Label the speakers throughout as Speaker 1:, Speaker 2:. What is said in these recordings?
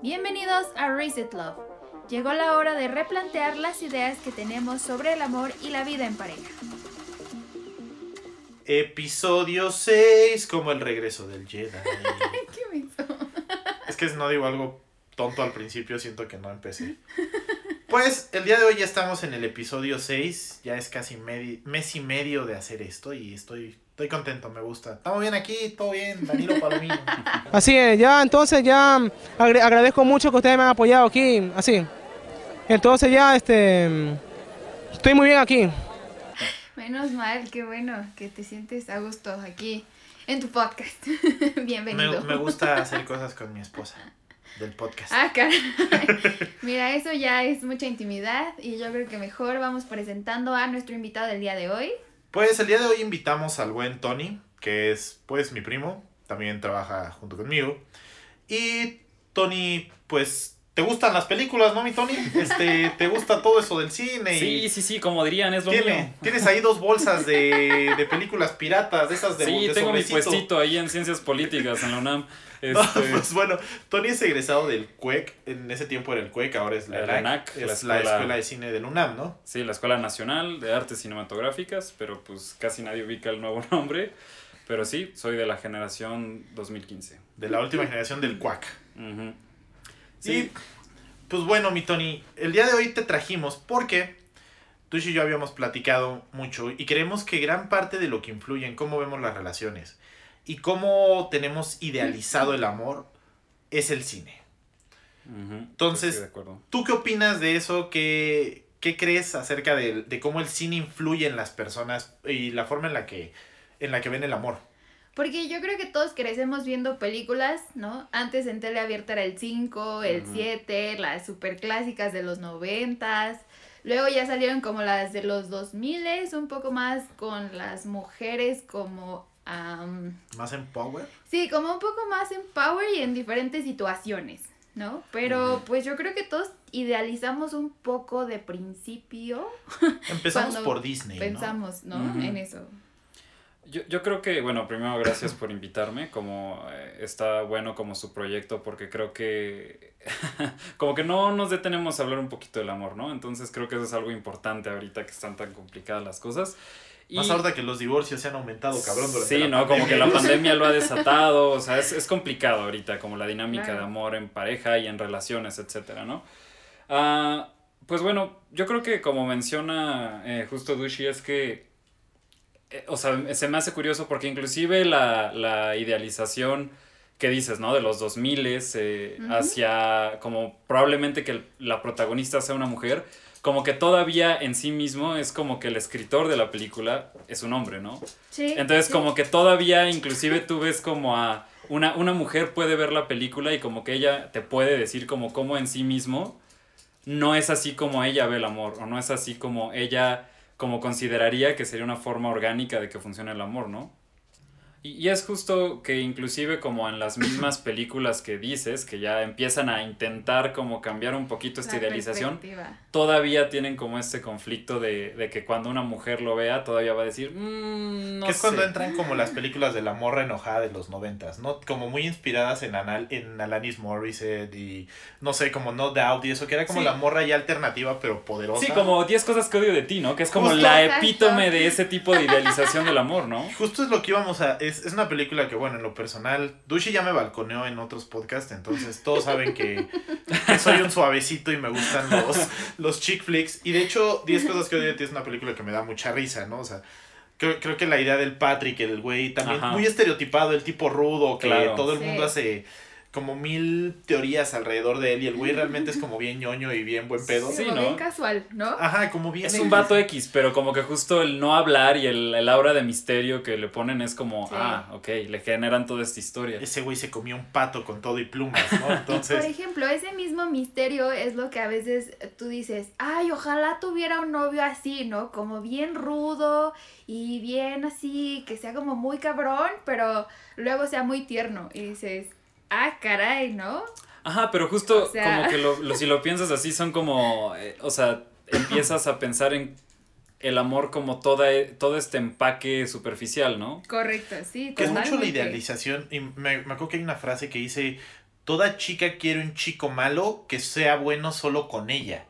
Speaker 1: Bienvenidos a Reset Love. Llegó la hora de replantear las ideas que tenemos sobre el amor y la vida en pareja.
Speaker 2: Episodio 6, como el regreso del Jedi.
Speaker 1: ¿Qué?
Speaker 2: Es que no digo algo tonto al principio, siento que no empecé. Pues el día de hoy ya estamos en el episodio 6, ya es casi mes y medio de hacer esto y estoy, estoy contento, me gusta. Estamos bien aquí, todo bien, Danilo Palomino.
Speaker 3: Así es, ya entonces ya agra- agradezco mucho que ustedes me han apoyado aquí, así. Entonces ya este estoy muy bien aquí.
Speaker 1: Menos mal, qué bueno que te sientes a gusto aquí en tu podcast. Bienvenido.
Speaker 2: Me, me gusta hacer cosas con mi esposa del podcast.
Speaker 1: Ah, caray. Mira, eso ya es mucha intimidad y yo creo que mejor vamos presentando a nuestro invitado del día de hoy.
Speaker 2: Pues el día de hoy invitamos al buen Tony, que es pues mi primo, también trabaja junto conmigo. Y Tony, pues, ¿te gustan las películas, no, mi Tony? Este, ¿te gusta todo eso del cine? y
Speaker 4: Sí, sí, sí, como dirían, es lo
Speaker 2: tiene-
Speaker 4: mío.
Speaker 2: Tienes ahí dos bolsas de, de películas piratas, de esas de
Speaker 4: Sí,
Speaker 2: de
Speaker 4: tengo mi puestito ahí en Ciencias Políticas en la UNAM.
Speaker 2: No,
Speaker 4: Este,
Speaker 2: pues bueno, Tony es egresado del CUEC, en ese tiempo era el CUEC, ahora es la,
Speaker 4: La
Speaker 2: ENAC, es
Speaker 4: la
Speaker 2: la
Speaker 4: escuela-
Speaker 2: escuela de cine del UNAM, ¿no?
Speaker 4: Sí, la Escuela Nacional de Artes Cinematográficas, pero pues casi nadie ubica el nuevo nombre. Pero sí, soy de la generación 2015.
Speaker 2: De la última generación del CUAC.
Speaker 4: Ujú.
Speaker 2: Sí. Pues bueno, mi Tony, el día de hoy te trajimos porque tú y yo habíamos platicado mucho y creemos que gran parte de lo que influye en cómo vemos las relaciones y cómo tenemos idealizado el amor es el cine. Entonces-. ¿Tú qué opinas de eso? ¿Qué, qué crees acerca de, de cómo el cine influye en las personas y la forma en la que, en la que ven el amor?
Speaker 1: Porque yo creo que todos crecemos viendo películas, ¿no? Antes en tele abierta era el 5, el
Speaker 4: Ujú.
Speaker 1: 7, las super clásicas de los 90. Luego ya salieron como las de los 2000, un poco más con las mujeres como... am,
Speaker 2: ¿Más en power?
Speaker 1: sí, como un poco más en power y en diferentes situaciones, ¿no? Pero pues yo creo que todos idealizamos un poco de principio.
Speaker 2: Empezamos por Disney, ¿no?
Speaker 1: Pensamos, ¿no? En eso.
Speaker 4: Yo, yo creo que, bueno, primero gracias por invitarme, como eh, está bueno como su proyecto, porque creo que como que no nos detenemos a hablar un poquito del amor, ¿no? Entonces creo que eso es algo importante ahorita que están tan complicadas las cosas. Y,
Speaker 2: Más ahorita que los divorcios se han aumentado, cabrón, durante
Speaker 4: Sí,
Speaker 2: la
Speaker 4: ¿no? Como que la pandemia lo ha desatado, o sea, es, es complicado ahorita, como la dinámica
Speaker 1: Claro.
Speaker 4: de amor en pareja y en relaciones, etcétera, ¿no? Ah, pues bueno, yo creo que como menciona eh, justo Dushi, es que, eh, o sea, se me hace curioso porque inclusive la, la idealización que dices, ¿no? De los 2000 eh, hacia como probablemente que la protagonista sea una mujer, como que todavía en sí mismo es como que el escritor de la película es un hombre, ¿no?
Speaker 1: Sí.
Speaker 4: Entonces
Speaker 1: sí.
Speaker 4: como que todavía inclusive tú ves como a una, una mujer puede ver la película y como que ella te puede decir como cómo en sí mismo no es así como ella ve el amor o no es así como ella como consideraría que sería una forma orgánica de que funcione el amor, ¿no? Y, y es justo que inclusive como en las mismas películas que dices, que ya empiezan a intentar como cambiar un poquito esta
Speaker 1: La
Speaker 4: idealización, todavía tienen como este conflicto de, de que cuando una mujer lo vea todavía va a decir, "Mm, no
Speaker 2: que es cuando
Speaker 4: sé".
Speaker 2: entran como las películas de la morra enojada de los noventas, ¿no? Como muy inspiradas en, Anal en Alanis Morissette y no sé, como No Doubt y eso, que era como
Speaker 4: Sí.
Speaker 2: la morra ya alternativa pero poderosa.
Speaker 4: Sí, como 10 cosas que odio de ti, ¿no? Que es como
Speaker 2: Justo.
Speaker 4: la
Speaker 1: Exacto.
Speaker 4: epítome de ese tipo de idealización del amor, ¿no?
Speaker 2: Justo es lo que íbamos a... Es, es una película que, bueno, en lo personal, Dushi ya me balconeó en otros podcasts, entonces todos saben que, que soy un suavecito y me gustan los, los chick flicks. Y de hecho, 10 cosas que odio de ti es una película que me da mucha risa, ¿no? O sea, creo, creo que la idea del Patrick, el güey, también
Speaker 4: Ajá.
Speaker 2: muy estereotipado, el tipo rudo, que
Speaker 4: Claro.
Speaker 2: todo el
Speaker 1: Sí.
Speaker 2: mundo hace como mil teorías alrededor de él y el güey realmente es como bien ñoño y bien buen pedo.
Speaker 4: Sí,
Speaker 1: como
Speaker 4: ¿no?
Speaker 1: bien casual, ¿no?
Speaker 2: Ajá, como bien...
Speaker 4: Es un vato X, pero como que justo el no hablar y el, el aura de misterio que le ponen es como,
Speaker 1: Sí.
Speaker 4: ah, ok, le generan toda esta historia.
Speaker 2: Ese güey se comió un pato con todo y plumas, ¿no?
Speaker 1: Por
Speaker 2: Entonces...
Speaker 1: ejemplo, ese mismo misterio es lo que a veces tú dices, ay, ojalá tuviera un novio así, ¿no? Como bien rudo y bien así, que sea como muy cabrón, pero luego sea muy tierno. Y dices, ah, caray, ¿no?
Speaker 4: Ajá, pero justo
Speaker 1: O sea-
Speaker 4: como que lo, lo- si lo piensas así son como, eh, o sea, empiezas a pensar en el amor como toda, todo este empaque superficial, ¿no?
Speaker 1: Correcto, sí,
Speaker 2: Que es mucho la idealización. Y me, me acuerdo que hay una frase que dice: toda chica quiere un chico malo que sea bueno solo con ella.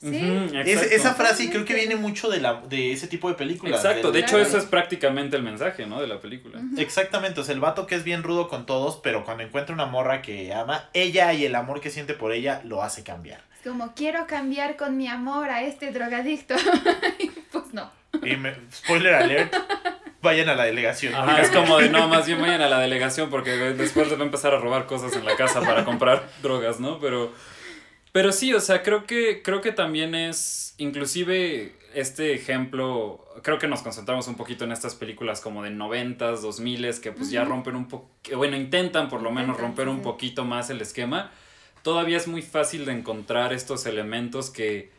Speaker 1: Sí.
Speaker 2: Es- esa frase creo que viene mucho de, la, de ese tipo de películas.
Speaker 4: Exacto, de hecho
Speaker 1: Claro.
Speaker 4: eso es prácticamente el mensaje, ¿no? De la película.
Speaker 2: Exactamente, o sea, el vato que es bien rudo con todos, pero cuando encuentra una morra que ama, ella y el amor que siente por ella lo hace cambiar.
Speaker 1: Es como, quiero cambiar con mi amor a este drogadicto. Pues no.
Speaker 2: Y me- spoiler alert, vayan a la delegación.
Speaker 4: Ajá, es como de no, más bien vayan a la delegación porque después les va a empezar a robar cosas en la casa para comprar drogas, ¿no? Pero, pero sí, o sea, creo que, creo que también es, inclusive este ejemplo, creo que nos concentramos un poquito en estas películas como de noventas, dos miles, que pues ya rompen un poco, bueno, intentan por lo menos romper un poquito más el esquema. Todavía es muy fácil de encontrar estos elementos que,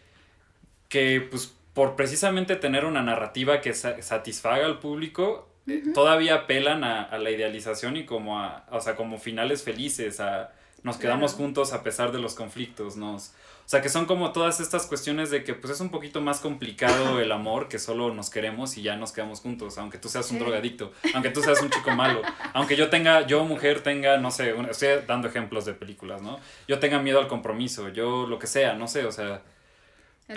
Speaker 4: que pues por precisamente tener una narrativa que sa- satisfaga al público, eh, todavía apelan a, a la idealización y como a, o sea, como finales felices, a nos quedamos
Speaker 1: Claro.
Speaker 4: juntos a pesar de los conflictos, nos, o sea, que son como todas estas cuestiones de que pues es un poquito más complicado el amor, que solo nos queremos y ya nos quedamos juntos, aunque tú seas un
Speaker 1: Sí.
Speaker 4: drogadicto, aunque tú seas un chico malo, aunque yo tenga, yo mujer tenga, no sé, un- estoy dando ejemplos de películas, ¿no? Yo tenga miedo al compromiso, yo lo que sea, no sé, o sea,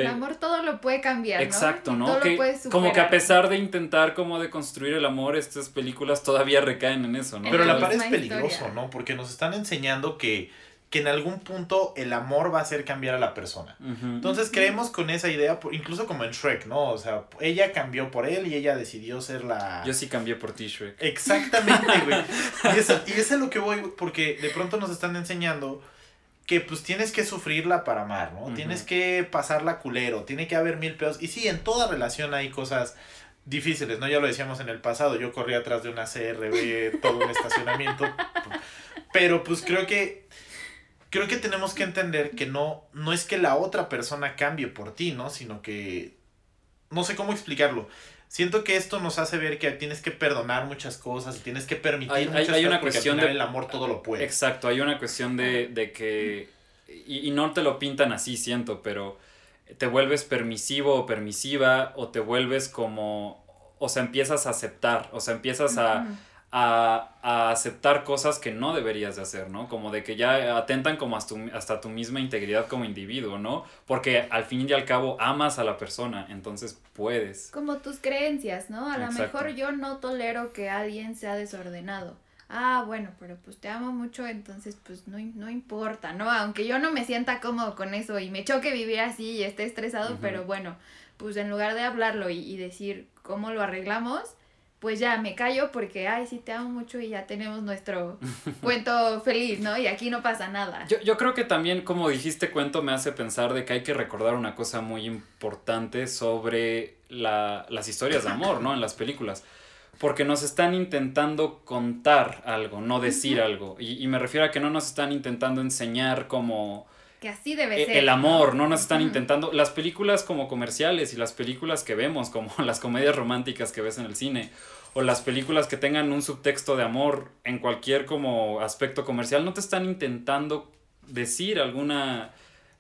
Speaker 1: El amor todo lo puede cambiar.
Speaker 4: Exacto, ¿no?
Speaker 1: Todo
Speaker 4: Que-
Speaker 1: lo
Speaker 4: como que a pesar de intentar como de construir el amor, estas películas todavía recaen en eso, ¿no?
Speaker 2: Pero la par es peligroso,
Speaker 1: historia.
Speaker 2: ¿no? Porque nos están enseñando que, que en algún punto el amor va a hacer cambiar a la persona. Entonces creemos con esa idea, por- incluso como en Shrek, ¿no? O sea, ella cambió por él y ella decidió ser la...
Speaker 4: Yo sí cambié por ti, Shrek.
Speaker 2: Exactamente, güey. Y es, y es a lo que voy, porque de pronto nos están enseñando que pues tienes que sufrirla para amar, ¿no? Tienes que pasarla culero, tiene que haber mil pedos. Y sí, en toda relación hay cosas difíciles, ¿no? Ya lo decíamos en el pasado, yo corrí atrás de una CRB, todo un estacionamiento. Pero pues creo que creo que tenemos que entender que no no es que la otra persona cambie por ti, ¿no? Sino que no sé cómo explicarlo. Siento que esto nos hace ver que tienes que perdonar muchas cosas y tienes que permitir
Speaker 4: Hay-
Speaker 2: muchas
Speaker 4: hay una
Speaker 2: cosas
Speaker 4: cuestión de-
Speaker 2: el amor todo lo puede.
Speaker 4: Exacto, hay una cuestión de, de que, y, y no te lo pintan así, siento, pero te vuelves permisivo o permisiva o te vuelves como, o sea, empiezas a aceptar, o sea, empiezas a. a, a aceptar cosas que no deberías de hacer, ¿no? Como de que ya atentan como hasta tu, hasta tu misma integridad como individuo, ¿no? Porque al fin y al cabo amas a la persona, entonces puedes.
Speaker 1: Como tus creencias, ¿no? A lo mejor yo no tolero que alguien sea desordenado. Ah, bueno, pero pues te amo mucho, entonces pues no, no importa, ¿no? Aunque yo no me sienta cómodo con eso y me choque vivir así y esté estresado, pero bueno, pues en lugar de hablarlo y, y decir cómo lo arreglamos, pues ya me callo porque, ay, sí, te amo mucho y ya tenemos nuestro cuento feliz, ¿no? Y aquí no pasa nada.
Speaker 4: Yo, yo creo que también, como dijiste, cuento me hace pensar de que hay que recordar una cosa muy importante sobre la- las historias de amor, ¿no? En las películas. Porque nos están intentando contar algo, no decir algo. Y, y me refiero a que no nos están intentando enseñar como
Speaker 1: Que así debe
Speaker 4: e-
Speaker 1: ser.
Speaker 4: el amor, no nos están intentando. Las películas como comerciales y las películas que vemos, como las comedias románticas que ves en el cine, o las películas que tengan un subtexto de amor en cualquier como aspecto comercial, no te están intentando decir alguna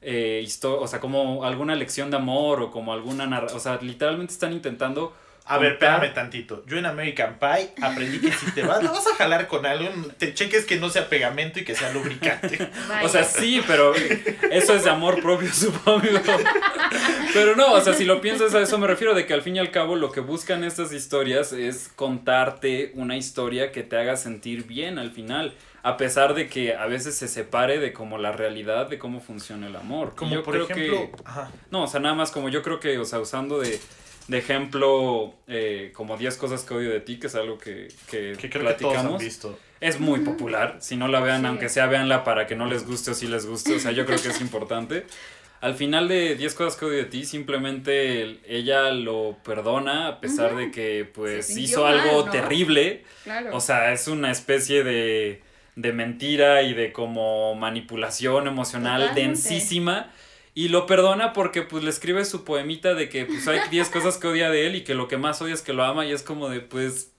Speaker 4: historia, o sea, como alguna lección de amor o como alguna narra o sea, literalmente están intentando
Speaker 2: A ver, espérame tantito. Yo en American Pie aprendí que si te vas, lo vas a jalar con algo, te cheques que no sea pegamento y que sea lubricante.
Speaker 1: Vaya.
Speaker 4: O sea, sí, pero eso es de amor propio, supongo. Pero no, o sea, si lo piensas a eso me refiero de que al fin y al cabo lo que buscan estas historias es contarte una historia que te haga sentir bien al final, a pesar de que a veces se separe de como la realidad de cómo funciona el amor. Y
Speaker 2: Como
Speaker 4: yo
Speaker 2: por
Speaker 4: creo
Speaker 2: ejemplo,
Speaker 4: que
Speaker 2: ajá.
Speaker 4: no, o sea, nada más como yo creo que, o sea, usando de, de ejemplo eh, como 10 cosas que odio de ti, que es algo que, que,
Speaker 2: que creo que todos han
Speaker 4: platicamos.
Speaker 2: visto.
Speaker 4: Es muy popular. Si no la vean,
Speaker 1: Sí.
Speaker 4: aunque sea, véanla para que no les guste o si les guste. O sea, yo creo que es importante. Al final de 10 cosas que odio de ti, simplemente el- ella lo perdona a pesar de que pues hizo algo
Speaker 1: mal, ¿no?
Speaker 4: terrible.
Speaker 1: Claro.
Speaker 4: O sea, es una especie de, de mentira y de como manipulación emocional
Speaker 1: Totalmente.
Speaker 4: densísima. Y lo perdona porque pues le escribe su poemita de que pues hay 10 cosas que odia de él y que lo que más odia es que lo ama y es como de pues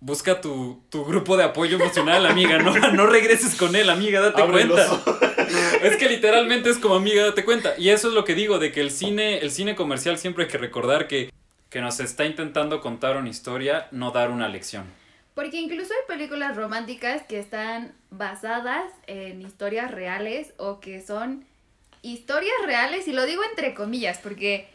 Speaker 4: busca tu, tu grupo de apoyo emocional, amiga, no, no regreses con él, amiga, date
Speaker 2: Abre
Speaker 4: cuenta. Es que literalmente es como amiga, date cuenta. Y eso es lo que digo, de que el cine, el cine comercial siempre hay que recordar que, que nos está intentando contar una historia, no dar una lección.
Speaker 1: Porque incluso hay películas románticas que están basadas en historias reales o que son historias reales, y lo digo entre comillas, porque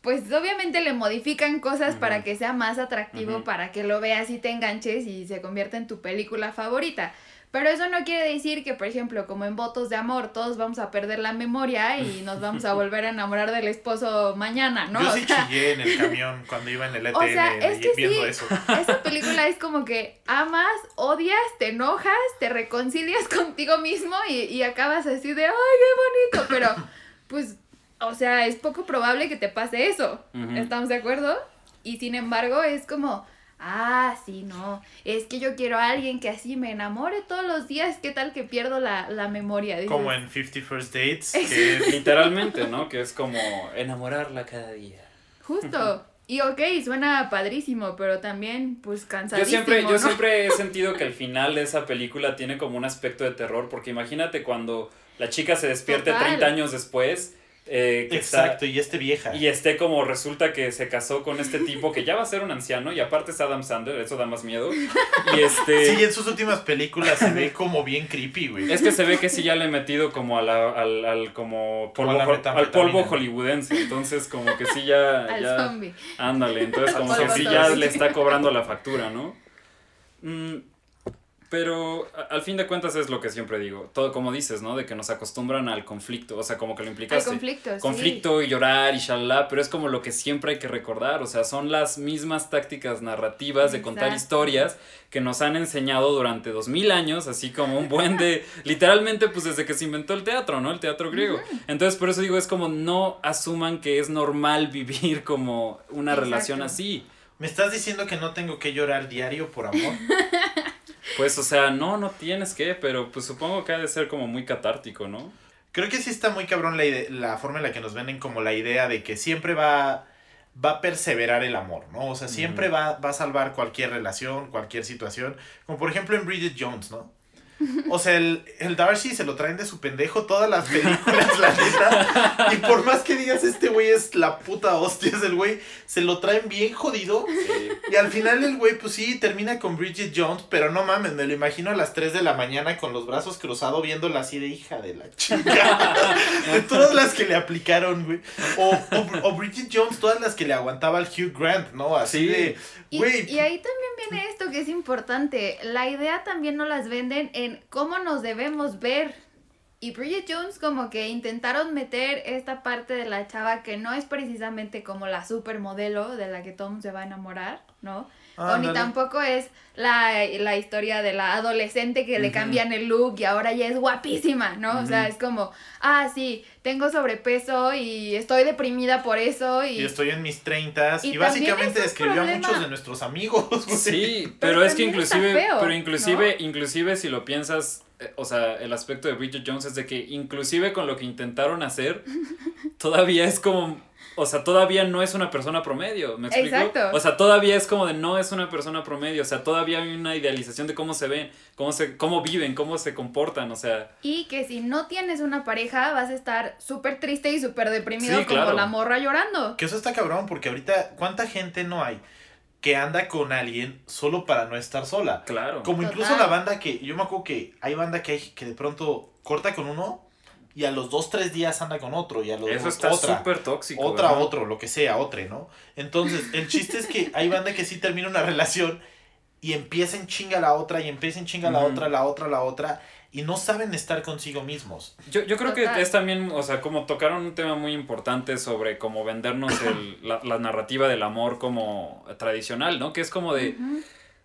Speaker 1: pues obviamente le modifican cosas para que sea más atractivo, para que lo veas y te enganches y se convierta en tu película favorita. Pero eso no quiere decir que, por ejemplo, como en Votos de Amor, todos vamos a perder la memoria y nos vamos a volver a enamorar del esposo mañana, ¿no?
Speaker 2: Yo
Speaker 1: O
Speaker 2: sí
Speaker 1: sea,
Speaker 2: chillé en el camión cuando iba en el ETN
Speaker 1: O sea, es que
Speaker 2: viendo
Speaker 1: sí.
Speaker 2: eso.
Speaker 1: esa película es como que amas, odias, te enojas, te reconcilias contigo mismo y, y acabas así de, ¡ay, qué bonito! Pero, pues, o sea, es poco probable que te pase eso. ¿Estamos de acuerdo? Y sin embargo, es como, ah, sí, no, es que yo quiero a alguien que así me enamore todos los días. ¿Qué tal que pierdo la, la memoria? Dices,
Speaker 2: Como en 50 First Dates, que es
Speaker 4: Literalmente, ¿no? Que es como enamorarla cada día.
Speaker 1: Justo. Y ok, suena padrísimo, pero también, pues,
Speaker 4: Yo
Speaker 1: cansadísimo,
Speaker 4: siempre, yo siempre he sentido que el final de esa película tiene como un aspecto de terror, porque imagínate cuando la chica se despierte
Speaker 1: Total.
Speaker 4: 30 años después, eh, que está-
Speaker 2: exacto, y este vieja.
Speaker 4: y esté como resulta que se casó con este tipo que ya va a ser un anciano y aparte es Adam Sandler, eso da más miedo. Y este...
Speaker 2: Sí, en sus últimas películas se ve como bien creepy, güey.
Speaker 4: Es que se ve que sí ya le he metido como a la- al, al como
Speaker 2: Como
Speaker 4: polvo,
Speaker 2: a
Speaker 4: ho- al polvo hollywoodense. Entonces como que sí ya,
Speaker 1: Al
Speaker 4: ya
Speaker 1: zombie.
Speaker 4: ándale, entonces como que sí ya le está cobrando la factura, ¿no? Mm, pero al fin de cuentas es lo que siempre digo, todo como dices, ¿no? De que nos acostumbran al conflicto, o sea, como que lo implicaste.
Speaker 1: conflictos. sí.
Speaker 4: conflicto y llorar y shalala, pero es como lo que siempre hay que recordar, o sea, son las mismas tácticas narrativas de contar
Speaker 1: Exacto.
Speaker 4: historias que nos han enseñado durante dos mil años, así como un buen de, literalmente pues desde que se inventó el teatro, ¿no? El teatro griego. Entonces por eso digo, es como no asuman que es normal vivir como una
Speaker 1: Exacto.
Speaker 4: relación así.
Speaker 2: ¿Me estás diciendo que no tengo que llorar diario por amor?
Speaker 4: Pues o sea, no, no tienes que, pero pues supongo que ha de ser como muy catártico, ¿no?
Speaker 2: Creo que sí está muy cabrón la, la forma en la que nos venden como la idea de que siempre va, va a perseverar el amor, ¿no? O sea, siempre va, va a salvar cualquier relación, cualquier situación. Como por ejemplo en Bridget Jones, ¿no? O sea, el, el Darcy se lo traen de su pendejo todas las películas, la neta. Y por más que digas, este güey es la puta hostia, es el güey, se lo traen bien jodido. Y al final el güey, pues sí, termina con Bridget Jones, pero no mames, me lo imagino a las 3 de la mañana con los brazos cruzados viéndola así de hija de la chica. de todas las que le aplicaron, güey. O, o, o Bridget Jones, todas las que le aguantaba al Hugh Grant, ¿no? Así
Speaker 4: Sí.
Speaker 2: de,
Speaker 1: Y,
Speaker 2: güey.
Speaker 1: y ahí también viene esto que es importante. La idea también no las venden en cómo nos debemos ver. Y Bridget Jones como que intentaron meter esta parte de la chava que no es precisamente como la supermodelo de la que Tom se va a enamorar, ¿no? O ni tampoco es la, la historia de la adolescente que le cambian el look y ahora ya es guapísima, ¿no? O sea, es como, ah, sí, tengo sobrepeso y estoy deprimida por eso y...
Speaker 2: Y estoy en mis 30 y, básicamente describió a muchos de nuestros amigos, güey.
Speaker 4: Sí,
Speaker 1: Pero
Speaker 4: pero, es que inclusive,
Speaker 1: feo,
Speaker 4: pero inclusive, inclusive si lo piensas, eh, o sea, el aspecto de Bridget Jones es de que inclusive con lo que intentaron hacer, todavía es como, o sea, todavía no es una persona promedio, ¿me explico?
Speaker 1: Exacto.
Speaker 4: O sea, todavía es como de no es una persona promedio, o sea, todavía hay una idealización de cómo se ven, cómo se, cómo viven, cómo se comportan, o sea,
Speaker 1: Y que si no tienes una pareja vas a estar súper triste y súper deprimido
Speaker 4: Sí,
Speaker 1: como
Speaker 4: claro.
Speaker 1: la morra llorando.
Speaker 2: Que eso está cabrón, porque ahorita, ¿cuánta gente no hay que anda con alguien solo para no estar sola?
Speaker 4: claro.
Speaker 2: Como incluso
Speaker 1: Total.
Speaker 2: la banda que, yo me acuerdo que hay banda que hay que de pronto corta con uno y a los dos, tres días anda con otro y a los
Speaker 4: Eso está
Speaker 2: otra.
Speaker 4: súper tóxico.
Speaker 2: otra,
Speaker 4: ¿verdad?
Speaker 2: otro, lo que sea, otra, ¿no? Entonces, el chiste es que hay banda que sí termina una relación y empieza en chinga la otra y empieza en chinga la otra, la otra, la otra y no saben estar consigo mismos.
Speaker 4: Yo, yo creo
Speaker 1: Total.
Speaker 4: que es también, o sea, como tocaron un tema muy importante sobre cómo vendernos el- la, la narrativa del amor como tradicional, ¿no? Que es como de,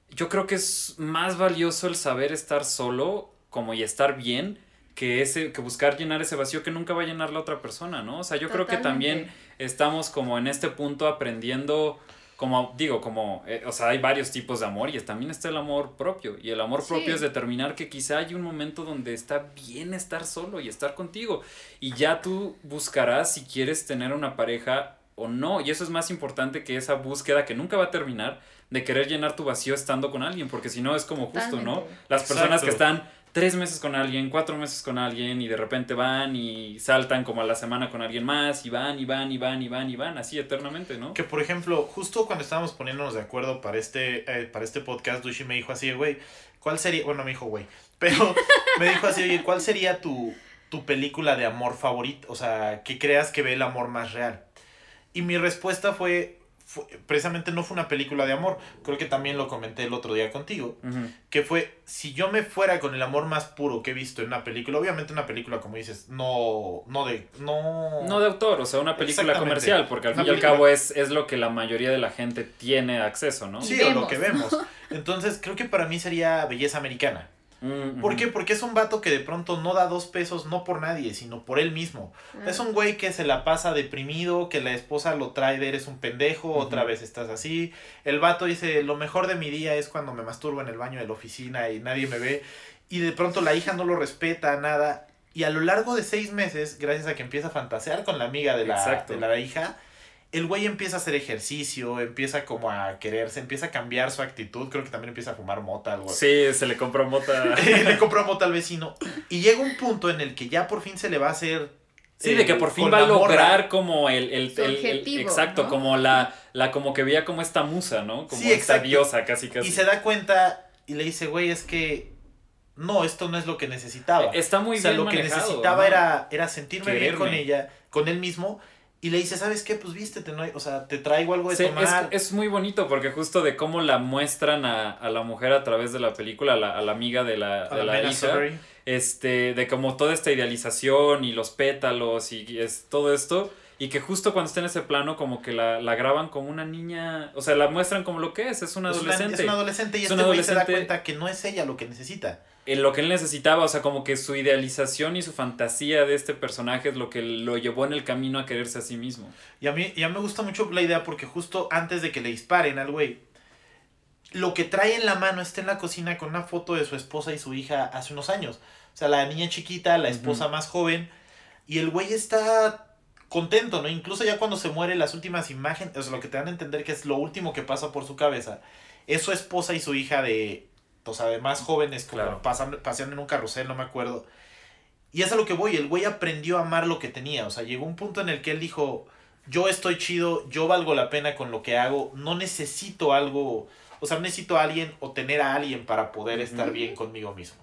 Speaker 4: yo creo que es más valioso el saber estar solo como y estar bien que ese que buscar llenar ese vacío que nunca va a llenar la otra persona, ¿no? O sea, yo creo que también estamos como en este punto aprendiendo como digo, como, eh, o sea, hay varios tipos de amor y es- también está el amor propio. Y el amor
Speaker 1: Sí.
Speaker 4: propio es determinar que quizá hay un momento donde está bien estar solo y estar contigo. Y ya tú buscarás si quieres tener una pareja o no. Y eso es más importante que esa búsqueda que nunca va a terminar de querer llenar tu vacío estando con alguien, porque si no es como justo, ¿no? Las personas que están tres meses con alguien, cuatro meses con alguien y de repente van y saltan como a la semana con alguien más y van y van y van y van y van así eternamente, ¿no?
Speaker 2: Que por ejemplo, justo cuando estábamos poniéndonos de acuerdo para este, eh, para este podcast, Dushi me dijo así, güey, ¿cuál sería? Bueno, me dijo, güey, pero me dijo así, oye, ¿cuál sería tu, tu película de amor favorita? O sea, que creas que ve el amor más real. Y mi respuesta fue, fue- precisamente no fue una película de amor, creo que también lo comenté el otro día contigo, que fue, si yo me fuera con el amor más puro que he visto en una película, obviamente una película, como dices, no, no de, no...
Speaker 4: No de autor, o sea, una película comercial, porque al fin y al cabo es, es lo que la mayoría de la gente tiene acceso, ¿no?
Speaker 2: Sí, o lo
Speaker 1: Vemos.
Speaker 2: que vemos. Entonces, creo que para mí sería Belleza Americana.
Speaker 4: Mm,
Speaker 2: ¿Por qué? Porque es un vato que de pronto no da dos pesos, no por nadie, sino por él mismo. Es un güey que se la pasa deprimido, que la esposa lo trae de eres un pendejo, otra vez estás así. El vato dice, lo mejor de mi día es cuando me masturbo en el baño de la oficina y nadie me ve. Y de pronto la hija no lo respeta, nada. Y a lo largo de seis meses, gracias a que empieza a fantasear con la amiga de la,
Speaker 4: Exacto.
Speaker 2: de la hija, el güey empieza a hacer ejercicio, empieza como a quererse, empieza a cambiar su actitud. Creo que también empieza a fumar mota, algo
Speaker 4: Sí, se le compró mota.
Speaker 2: le compró mota al vecino. Y llega un punto en el que ya por fin se le va a hacer.
Speaker 4: Sí,
Speaker 2: eh,
Speaker 4: de que por fin va a
Speaker 2: morra.
Speaker 4: lograr como el, el,
Speaker 1: Su
Speaker 4: el- el-
Speaker 1: objetivo,
Speaker 4: exacto,
Speaker 1: ¿no?
Speaker 4: como la, la como que veía como esta musa, ¿no? Como
Speaker 2: Sí,
Speaker 4: esta diosa casi casi.
Speaker 2: Y se da cuenta y le dice, güey, es que. No, esto no es lo que necesitaba.
Speaker 4: Está muy
Speaker 2: o sea,
Speaker 4: bien
Speaker 2: lo que necesitaba
Speaker 4: ¿no?
Speaker 2: era, era sentirme bien con ella, con él mismo. Y le dice, ¿sabes qué? Pues vístete, ¿no? O sea, te traigo algo de
Speaker 4: Sí, es,
Speaker 2: tomar.
Speaker 4: es muy bonito porque justo de cómo la muestran a, a la mujer a través de la película, a la, a la amiga de la,
Speaker 2: a
Speaker 4: de
Speaker 2: la
Speaker 4: hija, este, de como toda esta idealización y los pétalos y es todo esto, y que justo cuando está en ese plano como que la, la graban como una niña, o sea, la muestran como lo que es, es una
Speaker 2: Es una-
Speaker 4: adolescente.
Speaker 2: Es una adolescente y
Speaker 4: Es
Speaker 2: este güey se da cuenta que no es ella lo que necesita.
Speaker 4: En lo que él necesitaba, o sea, como que su idealización y su fantasía de este personaje es lo que lo llevó en el camino a quererse a sí mismo.
Speaker 2: Y a mí, y a mí me gusta mucho la idea porque justo antes de que le disparen al güey, lo que trae en la mano está en la cocina con una foto de su esposa y su hija hace unos años. O sea, la niña chiquita, la esposa más joven, y el güey está contento, ¿no? Incluso ya cuando se muere, las últimas imágenes, o sea, lo que te dan a entender que es lo último que pasa por su cabeza, es su esposa y su hija de, o sea, de más jóvenes, como
Speaker 4: Claro.
Speaker 2: pasan, paseando en un carrusel, no me acuerdo. Y es a lo que voy, el güey aprendió a amar lo que tenía, o sea, llegó un punto en el que él dijo, yo estoy chido, yo valgo la pena con lo que hago, no necesito algo, o sea, no necesito a alguien o tener a alguien para poder estar bien conmigo mismo.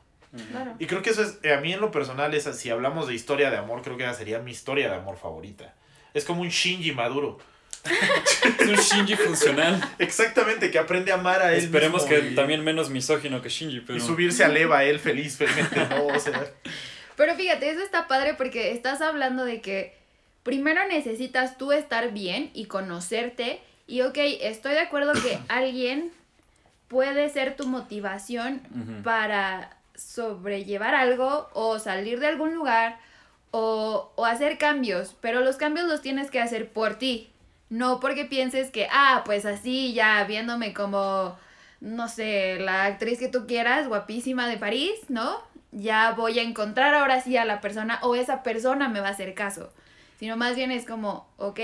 Speaker 1: Claro.
Speaker 2: Y creo que eso es, eh, a mí en lo personal, es, si hablamos de historia de amor, creo que esa sería mi historia de amor favorita. Es como un Shinji maduro.
Speaker 4: Es un Shinji funcional.
Speaker 2: Exactamente, que aprende a amar a él
Speaker 4: Esperemos
Speaker 2: mismo
Speaker 4: que
Speaker 2: y-
Speaker 4: también menos misógino que Shinji, pero...
Speaker 2: Y subirse a leva él feliz, felizmente, ¿no? O sea,
Speaker 1: Pero fíjate, eso está padre porque estás hablando de que primero necesitas tú estar bien y conocerte. Y ok, estoy de acuerdo que alguien puede ser tu motivación para sobrellevar algo o salir de algún lugar o, o hacer cambios, pero los cambios los tienes que hacer por ti, no porque pienses que, ah, pues así ya viéndome como, no sé, la actriz que tú quieras, guapísima de París, ¿no? Ya voy a encontrar ahora sí a la persona o esa persona me va a hacer caso, sino más bien es como, ok,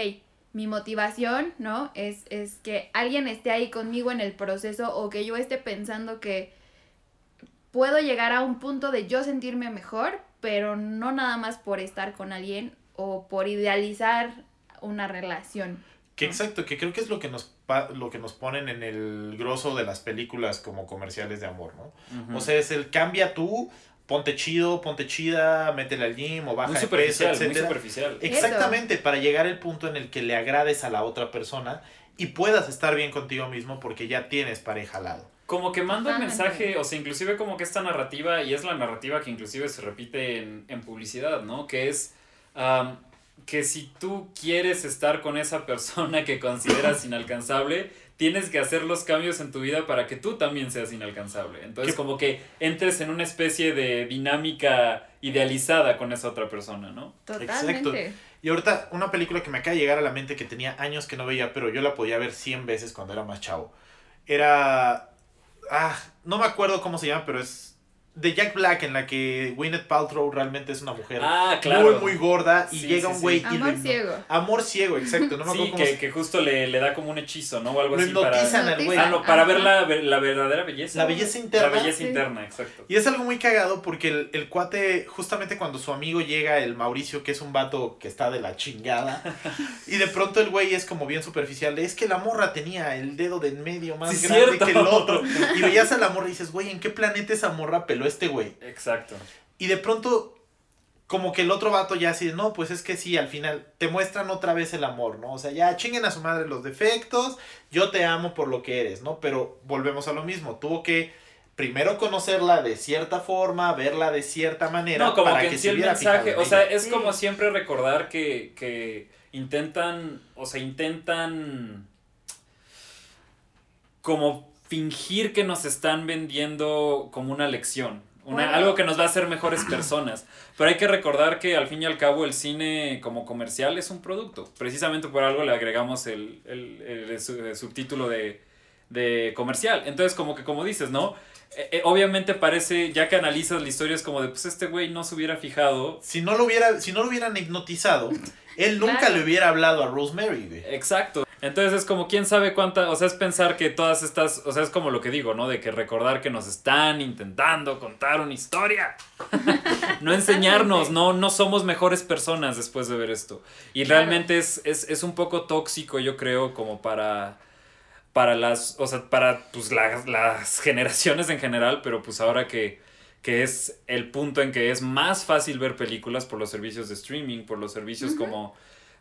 Speaker 1: mi motivación, ¿no? Es, es que alguien esté ahí conmigo en el proceso o que yo esté pensando que puedo llegar a un punto de yo sentirme mejor, pero no nada más por estar con alguien o por idealizar una relación.
Speaker 2: Que exacto, que creo que es lo que nos pa- lo que nos ponen en el grosso de las películas como comerciales de amor, ¿no? O sea, es el cambia tú, ponte chido, ponte chida, métele al gym o baja
Speaker 4: muy
Speaker 2: de peso,
Speaker 4: superficial, muy superficial.
Speaker 2: Exactamente, para llegar al punto en el que le agrades a la otra persona y puedas estar bien contigo mismo porque ya tienes pareja al lado.
Speaker 4: Como que manda un mensaje, o sea, inclusive como que esta narrativa, y es la narrativa que inclusive se repite en, en publicidad, ¿no? Que es am, que si tú quieres estar con esa persona que consideras inalcanzable, tienes que hacer los cambios en tu vida para que tú también seas inalcanzable. Entonces
Speaker 2: ¿Qué?
Speaker 4: como que entres en una especie de dinámica idealizada con esa otra persona, ¿no?
Speaker 1: Totalmente.
Speaker 2: Y ahorita una película que me acaba de llegar a la mente que tenía años que no veía, pero yo la podía ver 100 veces cuando era más chavo. Era... Ah, no me acuerdo cómo se llama, pero es... de Jack Black en la que Gwyneth Paltrow realmente es una mujer
Speaker 4: Ah, claro.
Speaker 2: muy muy gorda y
Speaker 4: Sí,
Speaker 2: llega
Speaker 4: sí,
Speaker 2: un güey
Speaker 4: sí.
Speaker 2: y
Speaker 1: Amor ciego.
Speaker 2: Amor ciego, exacto, no me acuerdo
Speaker 4: Sí,
Speaker 2: cómo
Speaker 4: que,
Speaker 2: se-
Speaker 4: que justo le, le da como un hechizo, ¿no? O algo
Speaker 2: lo
Speaker 4: así para...
Speaker 2: al güey.
Speaker 4: Ah, no, para
Speaker 1: Ajá.
Speaker 4: ver la, la verdadera belleza.
Speaker 2: La belleza interna.
Speaker 4: La belleza
Speaker 1: Sí.
Speaker 4: interna, exacto.
Speaker 2: Y es algo muy cagado porque el, el cuate, justamente cuando su amigo llega, el Mauricio, que es un vato que está de la chingada, y de pronto el güey es como bien superficial, es que la morra tenía el dedo de en medio más
Speaker 4: Sí,
Speaker 2: grande
Speaker 4: cierto.
Speaker 2: que el otro. Y veías a la morra y dices, güey, ¿en qué planeta esa morra peló este güey?
Speaker 4: Exacto.
Speaker 2: Y de pronto, como que el otro vato ya así, no, pues es que sí, al final te muestran otra vez el amor, ¿no? O sea, ya chinguen a su madre los defectos, yo te amo por lo que eres, ¿no? Pero volvemos a lo mismo, tuvo que primero conocerla de cierta forma, verla de cierta manera,
Speaker 4: No, como
Speaker 2: para
Speaker 4: que
Speaker 2: que,
Speaker 4: sí
Speaker 2: se
Speaker 4: el mensaje, o sea, es
Speaker 1: Sí.
Speaker 4: como siempre recordar que, que intentan, o sea, intentan como fingir que nos están vendiendo como una lección, una,
Speaker 1: Bueno.
Speaker 4: algo que nos va a hacer mejores personas. Pero hay que recordar que al fin y al cabo el cine como comercial es un producto. Precisamente por algo le agregamos el, el- el su- el subtítulo de, de comercial. Entonces como que como dices, ¿no? Eh, eh, obviamente parece, ya que analizas la historia, es como de, pues este güey no se hubiera fijado.
Speaker 2: Si no lo hubiera, si no lo hubieran hipnotizado, él nunca
Speaker 1: Claro.
Speaker 2: le hubiera hablado a Rosemary, güey.
Speaker 4: Exacto. Entonces es como, quién sabe cuánta, o sea, es pensar que todas estas, o sea, es como lo que digo, ¿no? De que recordar que nos están intentando contar una historia. no enseñarnos, no, no somos mejores personas después de ver esto. Y
Speaker 1: Claro.
Speaker 4: realmente es, es, es un poco tóxico, yo creo, como para, para las, o sea, para pues, las, las generaciones en general, pero pues ahora que, que es el punto en que es más fácil ver películas por los servicios de streaming, por los servicios como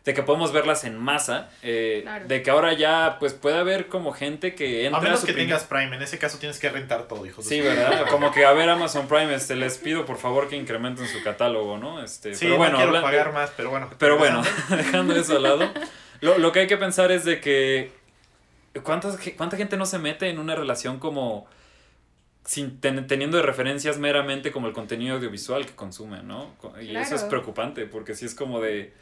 Speaker 4: de que podemos verlas en masa, eh,
Speaker 1: Claro.
Speaker 4: de que ahora ya pues puede haber como gente que entra
Speaker 2: A menos
Speaker 4: su
Speaker 2: que
Speaker 4: primer-
Speaker 2: tengas Prime, en ese caso tienes que rentar todo, hijo de
Speaker 4: Sí, ¿verdad? Como que a ver Amazon Prime, este, les pido por favor que incrementen su catálogo, ¿no? Este,
Speaker 2: Sí,
Speaker 4: pero bueno,
Speaker 2: no quiero pagar más, pero bueno.
Speaker 4: pero bueno, dejando eso al lado, lo, lo que hay que pensar es de que ¿cuántas, ge- ¿cuánta gente no se mete en una relación como sin ten- teniendo de referencias meramente como el contenido audiovisual que consume, ¿no? Y eso es preocupante porque si es como de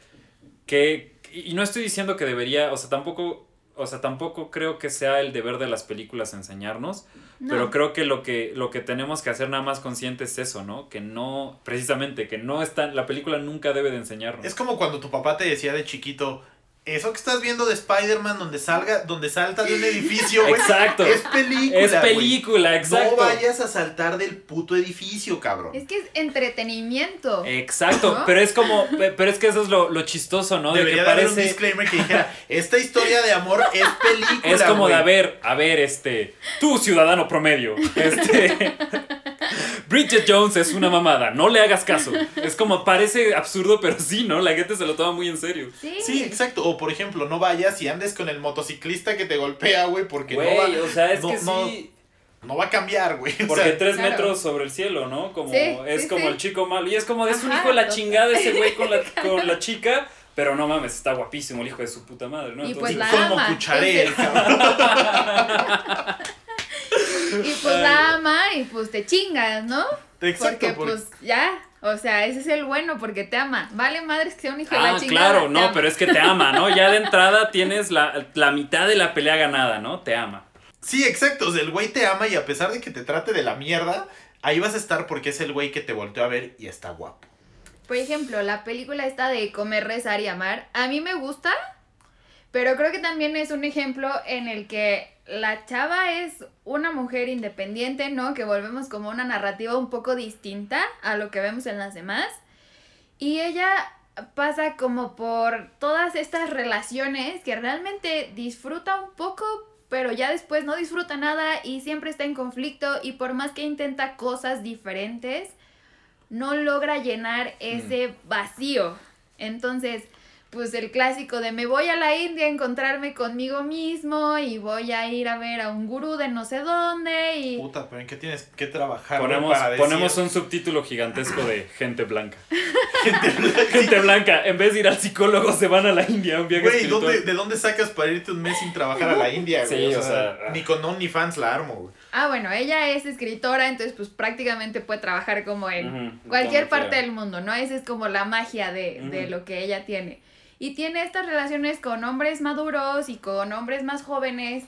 Speaker 4: que y no estoy diciendo que debería, o sea, tampoco o sea, tampoco creo que sea el deber de las películas enseñarnos,
Speaker 1: No.
Speaker 4: pero creo que lo que lo que tenemos que hacer nada más consciente es eso, ¿no? Que no precisamente que no está la película nunca debe de enseñarnos.
Speaker 2: Es como cuando tu papá te decía de chiquito, eso que estás viendo de Spider-Man donde salga, donde salta de un edificio, güey.
Speaker 4: Exacto.
Speaker 2: Es película.
Speaker 4: Es película, exacto.
Speaker 2: No vayas a saltar del puto edificio, cabrón.
Speaker 1: Es que es entretenimiento.
Speaker 4: Exacto,
Speaker 1: ¿No?
Speaker 4: pero es como, pe- pero es que eso es lo, lo chistoso, ¿no?
Speaker 2: Debería
Speaker 4: de que
Speaker 2: haber un
Speaker 4: parece,
Speaker 2: disclaimer que dijera, esta historia de amor es película.
Speaker 4: es como de,
Speaker 2: güey".
Speaker 4: a ver, a ver, este, tú ciudadano promedio, este, Bridget Jones es una mamada, no le hagas caso. Es como, parece absurdo, pero sí, ¿no? La gente se lo toma muy en serio.
Speaker 1: Sí.
Speaker 2: Sí, exacto. O por ejemplo, no vayas y andes con el motociclista que te golpea, güey, porque no
Speaker 4: Güey,
Speaker 2: va,
Speaker 4: o sea, es
Speaker 2: no-
Speaker 4: que
Speaker 2: no-
Speaker 4: sí,
Speaker 2: no va a cambiar, güey. O
Speaker 4: porque
Speaker 2: sea,
Speaker 4: tres
Speaker 1: Claro.
Speaker 4: metros sobre el cielo, ¿no? Como,
Speaker 1: Sí,
Speaker 4: es
Speaker 1: sí,
Speaker 4: como
Speaker 1: sí.
Speaker 4: el chico malo, y es como, es un hijo de la chingada ese güey con la, con la chica, pero no mames, está guapísimo el hijo de su puta madre, ¿no?
Speaker 1: Y pues la
Speaker 2: como
Speaker 1: ama,
Speaker 2: cucharé, cabrón.
Speaker 1: Y pues la ama y pues te chingas, ¿no?
Speaker 2: Exacto,
Speaker 1: porque
Speaker 2: porque-
Speaker 1: pues ya, o sea, ese es el bueno porque te ama. Vale madres que sea un hijo de
Speaker 4: Ah,
Speaker 1: la chingada.
Speaker 4: claro, no,
Speaker 1: ama.
Speaker 4: pero es que te ama, ¿no? Ya de entrada tienes la, la mitad de la pelea ganada, ¿no? Te ama.
Speaker 2: Sí, exacto. O sea, el güey te ama y a pesar de que te trate de la mierda, ahí vas a estar porque es el güey que te volteó a ver y está guapo.
Speaker 1: Por ejemplo, la película esta de Comer, Rezar y Amar, a mí me gusta, pero creo que también es un ejemplo en el que la chava es una mujer independiente, ¿no? Que volvemos como una narrativa un poco distinta a lo que vemos en las demás. Y ella pasa como por todas estas relaciones que realmente disfruta un poco, pero ya después no disfruta nada y siempre está en conflicto y por más que intenta cosas diferentes, no logra llenar ese vacío. Entonces, pues el clásico de me voy a la India a encontrarme conmigo mismo y voy a ir a ver a un gurú de no sé dónde y...
Speaker 2: Puta, pero ¿en qué tienes que trabajar?
Speaker 4: Ponemos,
Speaker 2: para decir-
Speaker 4: ponemos un subtítulo gigantesco de gente blanca. gente blanca. En vez de ir al psicólogo, se van a la India a un viaje
Speaker 2: Güey. ¿dónde- ¿de dónde sacas para irte un mes sin trabajar a la India, güey?
Speaker 4: Sí, o sea,
Speaker 2: ni con OnlyFans la armo, güey.
Speaker 1: Ah, bueno, ella es escritora, entonces pues prácticamente puede trabajar como en cualquier parte del mundo, ¿no? Esa es como la magia de, de lo que ella tiene. Y tiene estas relaciones con hombres maduros y con hombres más jóvenes,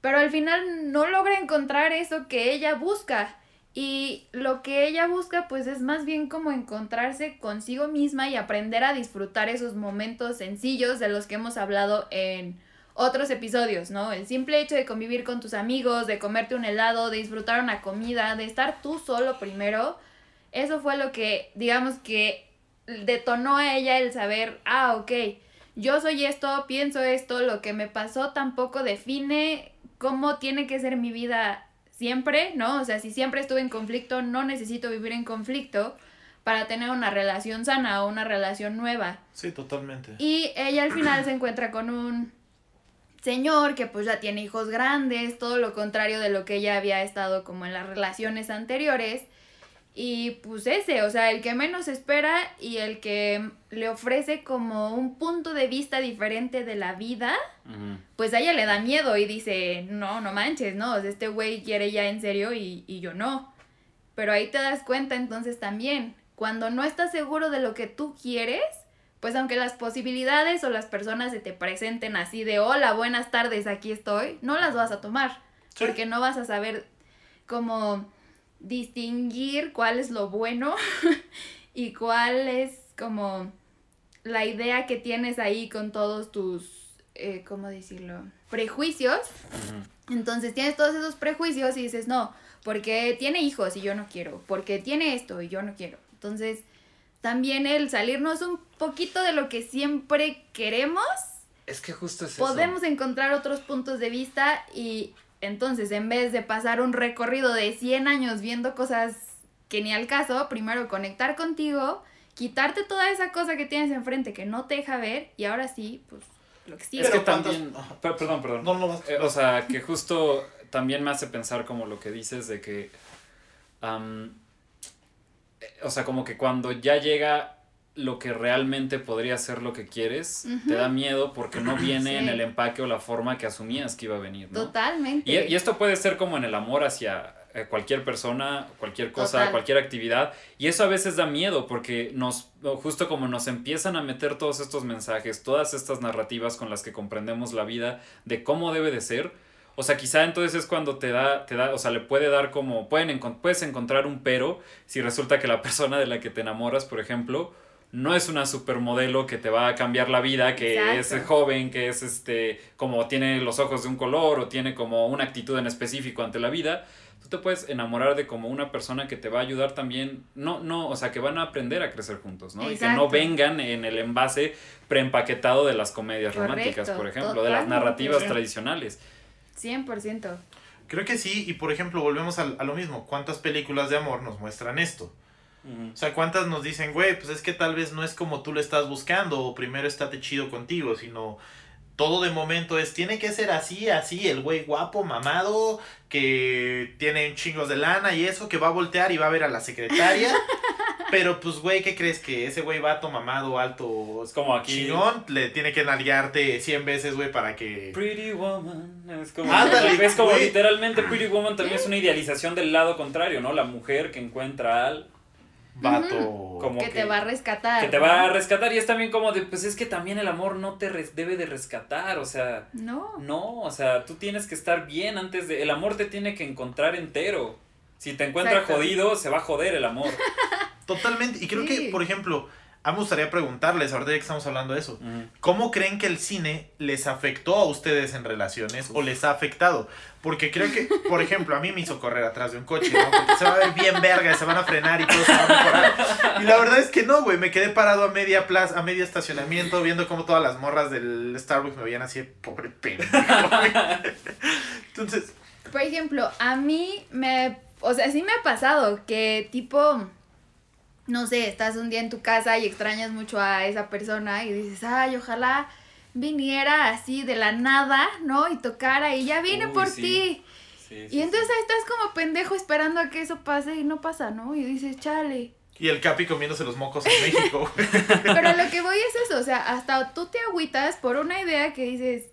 Speaker 1: pero al final no logra encontrar eso que ella busca. Y lo que ella busca pues es más bien como encontrarse consigo misma y aprender a disfrutar esos momentos sencillos de los que hemos hablado en otros episodios, ¿no? El simple hecho de convivir con tus amigos, de comerte un helado, de disfrutar una comida, de estar tú solo primero, eso fue lo que, digamos que detonó a ella el saber, ah, ok, yo soy esto, pienso esto, lo que me pasó tampoco define cómo tiene que ser mi vida siempre, ¿no? O sea, si siempre estuve en conflicto, no necesito vivir en conflicto para tener una relación sana o una relación nueva.
Speaker 2: Sí, totalmente.
Speaker 1: Y ella al final se encuentra con un señor que pues ya tiene hijos grandes, todo lo contrario de lo que ella había estado como en las relaciones anteriores. Y pues ese, o sea, el que menos espera y el que le ofrece como un punto de vista diferente de la vida, pues a ella le da miedo y dice, no, no manches, no, este güey quiere ya en serio y, y yo no. Pero ahí te das cuenta entonces también, cuando no estás seguro de lo que tú quieres, pues aunque las posibilidades o las personas se te presenten así de, hola, buenas tardes, aquí estoy, no las vas a tomar,
Speaker 2: Sí.
Speaker 1: porque no vas a saber cómo distinguir cuál es lo bueno y cuál es como la idea que tienes ahí con todos tus, eh, ¿cómo decirlo? Prejuicios. Entonces tienes todos esos prejuicios y dices, no, porque tiene hijos y yo no quiero, porque tiene esto y yo no quiero. Entonces, también el salirnos un poquito de lo que siempre queremos,
Speaker 4: Es que justo es
Speaker 1: podemos encontrar otros puntos de vista y entonces en vez de pasar un recorrido de 100 años viendo cosas que ni al caso, primero conectar contigo, quitarte toda esa cosa que tienes enfrente que no te deja ver y ahora sí, pues lo que sí.
Speaker 4: Es que
Speaker 2: Pero ¿cuántas-
Speaker 4: también. Per- Perdón, perdón.
Speaker 2: No, no vas-
Speaker 4: Eh, o sea, que justo también me hace pensar como lo que dices de que. eh, o sea, como que cuando ya llega lo que realmente podría ser lo que quieres, te da miedo porque no viene en el empaque o la forma que asumías que iba a venir, ¿no?
Speaker 1: Totalmente.
Speaker 4: Y, y esto puede ser como en el amor hacia eh, cualquier persona, cualquier cosa,
Speaker 1: Total.
Speaker 4: cualquier actividad. Y eso a veces da miedo porque nos, justo como nos empiezan a meter todos estos mensajes, todas estas narrativas con las que comprendemos la vida de cómo debe de ser. O sea, quizá entonces es cuando te da, te da, o sea, le puede dar como, pueden puedes encontrar un pero si resulta que la persona de la que te enamoras, por ejemplo, no es una supermodelo que te va a cambiar la vida, que
Speaker 1: Exacto.
Speaker 4: es joven, que es este, como tiene los ojos de un color o tiene como una actitud en específico ante la vida. Tú te puedes enamorar de como una persona que te va a ayudar también, no, no, o sea, que van a aprender a crecer juntos, ¿no? Y que no vengan en el envase preempaquetado de las comedias
Speaker 1: Correcto,
Speaker 4: románticas, por ejemplo, de las narrativas tradicionales.
Speaker 1: 100%.
Speaker 2: Creo que sí, y por ejemplo, volvemos al- a, lo mismo. ¿Cuántas películas de amor nos muestran esto? O sea, ¿cuántas nos dicen, güey, pues es que tal vez no es como tú lo estás buscando, o primero estate chido contigo, sino todo de momento es, tiene que ser así, así, el güey guapo, mamado, que tiene chingos de lana y eso, que va a voltear y va a ver a la secretaria. pero pues, güey, ¿qué crees? Que ese güey vato, mamado, alto,
Speaker 4: Es como aquí.
Speaker 2: chingón, le tiene que nalguearte 100 veces, güey, para que...
Speaker 4: Pretty Woman. Es como,
Speaker 2: Ándale,
Speaker 4: es como literalmente Pretty Woman también es una idealización del lado contrario, ¿no? La mujer que encuentra al.
Speaker 2: Vato...
Speaker 4: Como
Speaker 1: que,
Speaker 4: que-
Speaker 1: te va a rescatar.
Speaker 4: que te va a rescatar y es también como de, pues es que también el amor no te res- debe de rescatar, o sea,
Speaker 1: No.
Speaker 4: no, o sea, tú tienes que estar bien antes de, el amor te tiene que encontrar entero. Si te encuentra
Speaker 1: Exacto.
Speaker 4: jodido, se va a joder el amor.
Speaker 2: Totalmente. Y creo
Speaker 1: Sí.
Speaker 2: que, por ejemplo, a mí me gustaría preguntarles, ahorita ya que estamos hablando de eso. ¿cómo creen que el cine les afectó a ustedes en relaciones o les ha afectado? Porque creo que, por ejemplo, a mí me hizo correr atrás de un coche, ¿no? Porque se va a ver bien verga, se van a frenar y todo se va a mejorar. Y la verdad es que no, güey, me quedé parado a media plaza, a medio estacionamiento, viendo cómo todas las morras del Starbucks me veían así, de, pobre pendejo. güey". Entonces,
Speaker 1: Por ejemplo, a mí me, o sea, sí me ha pasado que tipo, no sé, estás un día en tu casa y extrañas mucho a esa persona y dices, ay, ojalá viniera así de la nada, ¿no? Y tocara y ya vine
Speaker 4: Uy,
Speaker 1: por
Speaker 4: sí.
Speaker 1: ti.
Speaker 4: Sí,
Speaker 1: Y entonces ahí estás como pendejo esperando a que eso pase y no pasa, ¿no? Y dices, chale.
Speaker 2: y el Capi comiéndose los mocos en México.
Speaker 1: Pero lo que voy es eso, o sea, hasta tú te agüitas por una idea que dices,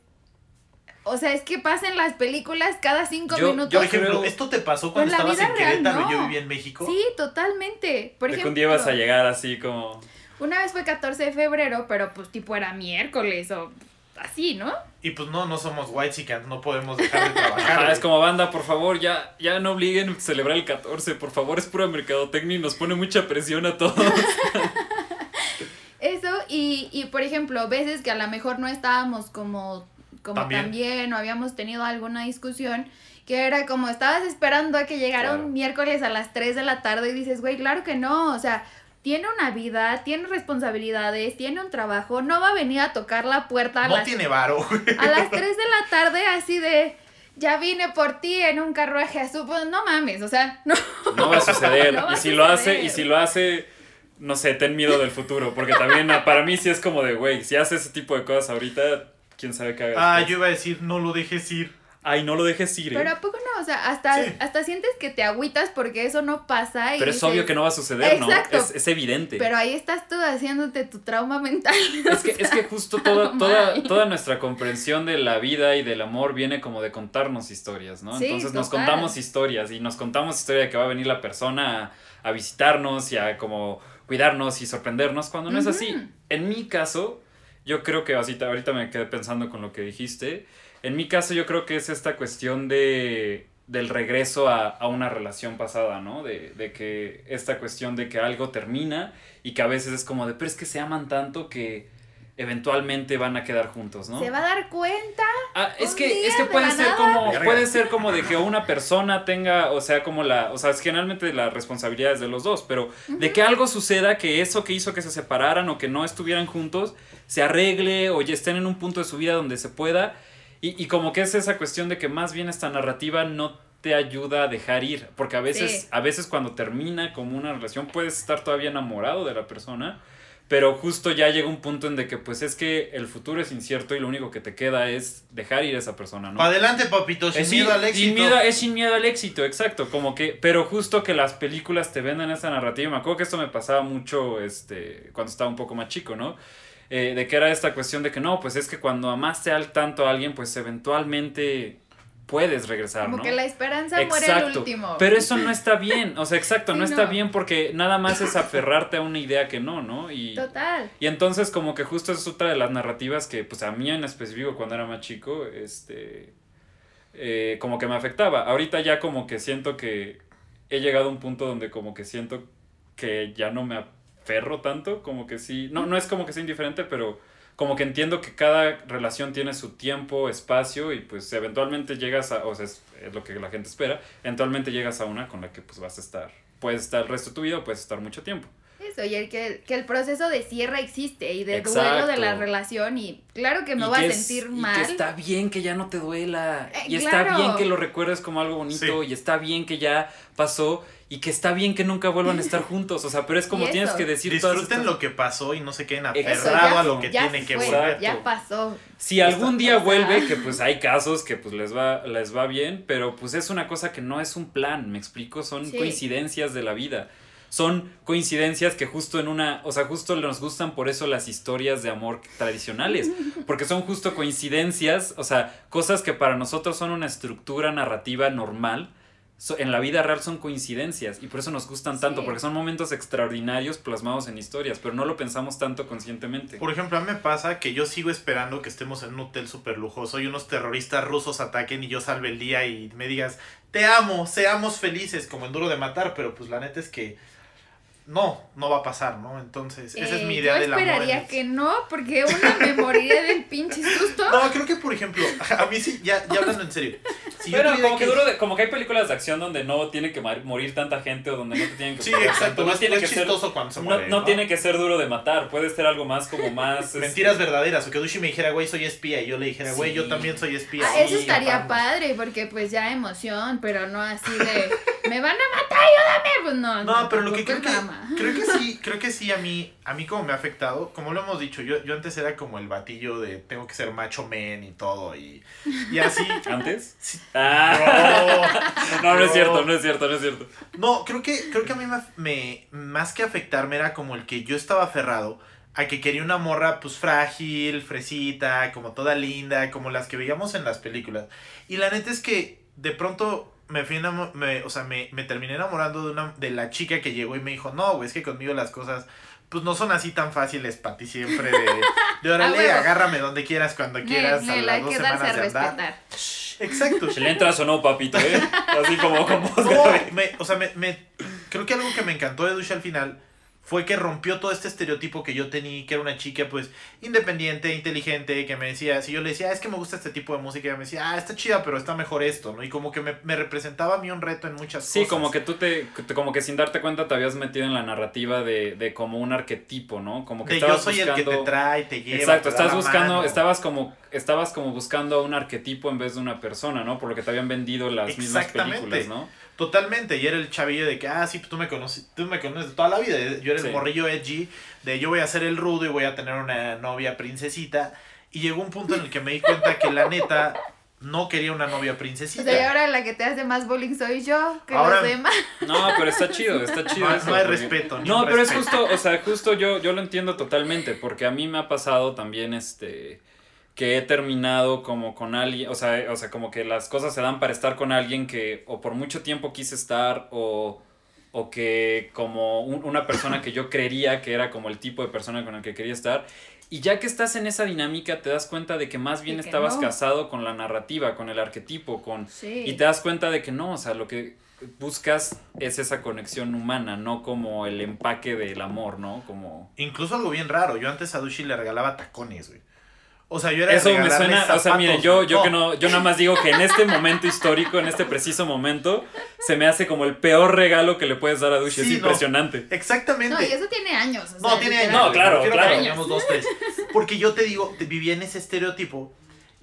Speaker 1: o sea, es que pasen las películas cada cinco
Speaker 4: Yo-
Speaker 1: minutos.
Speaker 2: Por ejemplo, ¿esto te pasó cuando
Speaker 1: Pues la
Speaker 2: estabas
Speaker 1: vida
Speaker 2: en
Speaker 1: real,
Speaker 2: Querétaro y
Speaker 1: no.
Speaker 2: yo vivía en México?
Speaker 1: Sí, totalmente. Por
Speaker 4: de que
Speaker 1: ejemplo,
Speaker 4: ibas a llegar así como...
Speaker 1: una vez fue 14 de febrero, pero pues tipo era miércoles o así, ¿no?
Speaker 2: Y pues no, no somos white no podemos dejar de trabajar.
Speaker 4: Ah, es como banda, por favor, ya, ya no obliguen a celebrar el 14, por favor, es pura mercadotecnia y nos pone mucha presión a todos.
Speaker 1: Eso, y, y por ejemplo, veces que a lo mejor no estábamos como, como
Speaker 2: También.
Speaker 1: tan bien o habíamos tenido alguna discusión, que era como estabas esperando a que llegara
Speaker 4: Claro.
Speaker 1: un miércoles a las 3 de la tarde y dices, güey, claro que no, o sea, tiene una vida, tiene responsabilidades, tiene un trabajo, no va a venir a tocar la puerta a,
Speaker 2: No
Speaker 1: las,
Speaker 2: tiene varo, güey.
Speaker 1: a las 3 de la tarde así de... Ya vine por ti en un carruaje azul, pues no mames, o sea, no.
Speaker 4: No va a suceder.
Speaker 1: No va
Speaker 4: y si lo hace,
Speaker 1: suceder.
Speaker 4: y si lo hace, no sé, ten miedo del futuro. Porque también ah, para mí sí es como de, güey, si hace ese tipo de cosas ahorita, quién sabe qué haga.
Speaker 2: Ah,
Speaker 4: después.
Speaker 2: yo iba a decir, no lo dejes ir.
Speaker 4: Ay, no lo dejes ir. ¿eh?
Speaker 1: Pero a poco no, o sea, hasta,
Speaker 2: Sí.
Speaker 1: hasta sientes que te agüitas porque eso no pasa. Y
Speaker 4: Pero es
Speaker 1: dices,
Speaker 4: obvio que no va a suceder, ¿no?
Speaker 1: Exacto.
Speaker 4: Es, es evidente.
Speaker 1: Pero ahí estás tú haciéndote tu trauma mental.
Speaker 4: Es que, es que justo toda, toda, toda nuestra comprensión de la vida y del amor viene como de contarnos historias, ¿no?
Speaker 1: Sí,
Speaker 4: Entonces nos contamos historias y nos contamos historia de que va a venir la persona a, a visitarnos y a como cuidarnos y sorprendernos cuando no es así. En mi caso, yo creo que ahorita, ahorita me quedé pensando con lo que dijiste. En mi caso yo creo que es esta cuestión de del regreso a, a una relación pasada, ¿no? De, de que esta cuestión de que algo termina y que a veces es como de, pero es que se aman tanto que eventualmente van a quedar juntos, ¿no?
Speaker 1: Se va a dar cuenta.
Speaker 4: Ah, es que, es que
Speaker 1: de
Speaker 4: puede ser
Speaker 1: nada.
Speaker 4: como, puede ser como de que una persona tenga, o sea, como la, o sea, es generalmente la responsabilidad es de los dos, pero de que algo suceda, que eso que hizo que se separaran o que no estuvieran juntos, se arregle o ya estén en un punto de su vida donde se pueda, y, y como que es esa cuestión de que más bien esta narrativa no te ayuda a dejar ir, porque a veces,
Speaker 1: Sí.
Speaker 4: a veces cuando termina como una relación puedes estar todavía enamorado de la persona, pero justo ya llega un punto en de que pues es que el futuro es incierto y lo único que te queda es dejar ir a esa persona, ¿no?
Speaker 2: Pa' adelante, papito, sin
Speaker 4: Es
Speaker 2: miedo
Speaker 4: sin-
Speaker 2: al éxito.
Speaker 4: sin miedo- es sin miedo al éxito, exacto. Como que, pero justo que las películas te venden esa narrativa. Me acuerdo que esto me pasaba mucho este, cuando estaba un poco más chico, ¿no? Eh, de que era esta cuestión de que no, pues es que cuando amaste al tanto a alguien, pues eventualmente puedes regresar,
Speaker 1: Como
Speaker 4: ¿no?
Speaker 1: que la esperanza muere el último.
Speaker 4: Pero eso no está bien, o sea, exacto,
Speaker 1: Sí,
Speaker 4: no está
Speaker 1: no.
Speaker 4: bien porque nada más es aferrarte a una idea que no, ¿no? Y,
Speaker 1: Total.
Speaker 4: y entonces como que justo es otra de las narrativas que pues a mí en específico cuando era más chico, este, eh, como que me afectaba. Ahorita ya como que siento que he llegado a un punto donde como que siento que ya no me aferro tanto, como que sí, no, no es como que sea indiferente, pero como que entiendo que cada relación tiene su tiempo, espacio y pues eventualmente llegas a, o sea, es, lo que la gente espera, eventualmente llegas a una con la que pues vas a estar, puedes estar el resto de tu vida puedes estar mucho tiempo.
Speaker 1: Eso, y el que, que el proceso de cierre existe y de duelo de la
Speaker 4: Exacto.
Speaker 1: relación y claro que me
Speaker 4: Y
Speaker 1: voy a
Speaker 4: que es-
Speaker 1: sentir
Speaker 4: y
Speaker 1: mal.
Speaker 4: que está bien que ya no te duela.
Speaker 1: Eh,
Speaker 4: y está
Speaker 1: claro.
Speaker 4: bien que lo recuerdes como algo bonito.
Speaker 2: Sí.
Speaker 4: Y está bien que ya pasó. Y que está bien que nunca vuelvan a estar juntos. O sea, pero es como tienes que decir
Speaker 2: Disfruten lo que pasó y no se queden
Speaker 4: Eso,
Speaker 2: aferrados
Speaker 1: ya-
Speaker 2: a lo que
Speaker 1: ya
Speaker 2: tienen que volver.
Speaker 1: Ya pasó.
Speaker 4: Si algún día
Speaker 1: sea-
Speaker 4: vuelve, que pues hay casos que pues les va, les va bien, pero pues es una cosa que no es un plan, me explico, son
Speaker 1: Sí.
Speaker 4: coincidencias de la vida. Son coincidencias que justo en una, o sea, justo nos gustan por eso las historias de amor tradicionales, porque son justo coincidencias, o sea, cosas que para nosotros son una estructura narrativa normal, so- en la vida real son coincidencias y por eso nos gustan tanto,
Speaker 1: Sí.
Speaker 4: porque son momentos extraordinarios plasmados en historias, pero no lo pensamos tanto conscientemente.
Speaker 2: Por ejemplo, a mí me pasa que yo sigo esperando que estemos en un hotel súper lujoso y unos terroristas rusos ataquen y yo salve el día y me digas, te amo, seamos felices, como en Duro de Matar, pero pues la neta es que no, no va a pasar, ¿no? Entonces, esa es
Speaker 1: Eh,
Speaker 2: mi idea
Speaker 1: Yo
Speaker 2: del amor.
Speaker 1: esperaría
Speaker 2: en-
Speaker 1: que no, porque una me moriría del pinche susto.
Speaker 2: No, creo que por ejemplo, a mí sí, ya, ya hablando en serio. Si yo
Speaker 4: Pero como que, duro de- como que hay películas de acción donde no tiene que morir tanta gente o donde no te tienen que
Speaker 2: Sí, exacto, no, es-
Speaker 4: tiene
Speaker 2: no
Speaker 4: que
Speaker 2: es
Speaker 4: ser
Speaker 2: chistoso cuando se
Speaker 4: no,
Speaker 2: muere.
Speaker 4: no tiene que ser duro de matar, puede ser algo más como más este,
Speaker 2: Mentiras verdaderas, o que Dushi me dijera, güey, soy espía, y yo le dijera, güey,
Speaker 4: Sí.
Speaker 2: yo también soy espía.
Speaker 1: Ah, eso estaría
Speaker 2: vamos.
Speaker 1: padre, porque pues ya emoción, pero no así de me van a matar, ayúdame. Pues no,
Speaker 2: No, pero lo que creo que,
Speaker 1: drama.
Speaker 2: creo que sí, creo que sí a mí, a mí como me ha afectado, como lo hemos dicho, yo, yo antes era como el batillo de tengo que ser macho men y todo, y, y así.
Speaker 4: ¿Antes?
Speaker 2: Sí.
Speaker 4: Ah,
Speaker 2: No,
Speaker 4: no, no es
Speaker 2: no.
Speaker 4: cierto, no es cierto, no es cierto.
Speaker 2: No, creo que, creo que a mí me, me- más que afectarme era como el que yo estaba aferrado a que quería una morra pues frágil, fresita, como toda linda, como las que veíamos en las películas. Y la neta es que de pronto me fui me, o sea, me, me terminé enamorando de una de la chica que llegó y me dijo, "No, güey, es que conmigo las cosas pues no son así tan fáciles para ti siempre de, de órale,
Speaker 1: Ah,
Speaker 2: agárrame donde quieras, cuando quieras, a las
Speaker 1: hay
Speaker 2: dos
Speaker 1: que darse a
Speaker 2: semanas de andar.
Speaker 1: respetar.
Speaker 2: Exacto.
Speaker 4: Si le entras o no, papito, ¿eh? Así como con voz
Speaker 2: No, me- o sea, me, me- creo que algo que me encantó de Dusha al final fue que rompió todo este estereotipo que yo tenía, que era una chica pues independiente, inteligente, que me decía, si yo le decía, "Ah, es que me gusta este tipo de música, ella me decía, ah, está chida, pero está mejor esto, ¿no? Y como que me, me representaba a mí un reto en muchas
Speaker 4: Sí,
Speaker 2: cosas.
Speaker 4: como que tú te, como que sin darte cuenta te habías metido en la narrativa de, de como un arquetipo, ¿no? Como que
Speaker 2: De yo
Speaker 4: estabas
Speaker 2: soy el que te
Speaker 4: buscando-
Speaker 2: trae, te lleva.
Speaker 4: Exacto,
Speaker 2: te da
Speaker 4: estás
Speaker 2: la
Speaker 4: buscando,
Speaker 2: mano.
Speaker 4: estabas como, estabas como buscando un arquetipo en vez de una persona, ¿no? Por lo que te habían vendido las mismas películas, ¿no?
Speaker 2: Totalmente, y era el chavillo de que, ah, sí, tú me conoces, tú me conoces de toda la vida. Yo era el
Speaker 4: Sí.
Speaker 2: morrillo edgy, de yo voy a ser el rudo y voy a tener una novia princesita. Y llegó un punto en el que me di cuenta que la neta no quería una novia
Speaker 1: O
Speaker 2: princesita.
Speaker 1: sea, y ahora la que te hace más bullying soy yo que
Speaker 2: Ahora-
Speaker 1: los demás.
Speaker 4: No, pero está chido, está chido.
Speaker 2: No,
Speaker 4: eso,
Speaker 2: no hay
Speaker 4: porque-
Speaker 2: respeto. ni
Speaker 4: No, pero es justo, o sea, justo yo, yo lo entiendo totalmente, porque a mí me ha pasado también, este, que he terminado como con alguien, o sea, o sea, como que las cosas se dan para estar con alguien que o por mucho tiempo quise estar, o, o que como un- una persona que yo creería que era como el tipo de persona con el que quería estar, y ya que estás en esa dinámica te das cuenta de que más bien
Speaker 1: que
Speaker 4: estabas
Speaker 1: no.
Speaker 4: casado con la narrativa, con el arquetipo, con...
Speaker 1: Sí.
Speaker 4: Y te das cuenta de que no, o sea, lo que buscas es esa conexión humana, no como el empaque del amor, ¿no? Como...
Speaker 2: Incluso algo bien raro. Yo antes a Dushi le regalaba tacones, güey. O sea, yo era
Speaker 4: Eso me suena, o sea, miren, yo, yo que no, yo nada más digo que en este momento histórico, en este preciso momento, se me hace como el peor regalo que le puedes dar a Dushi, es
Speaker 2: no.
Speaker 4: impresionante.
Speaker 2: Exactamente.
Speaker 1: No, y eso tiene años. o
Speaker 2: No,
Speaker 1: sea,
Speaker 2: tiene años.
Speaker 4: No, claro, claro.
Speaker 2: dos, tres. Porque yo te digo, te vivía en ese estereotipo.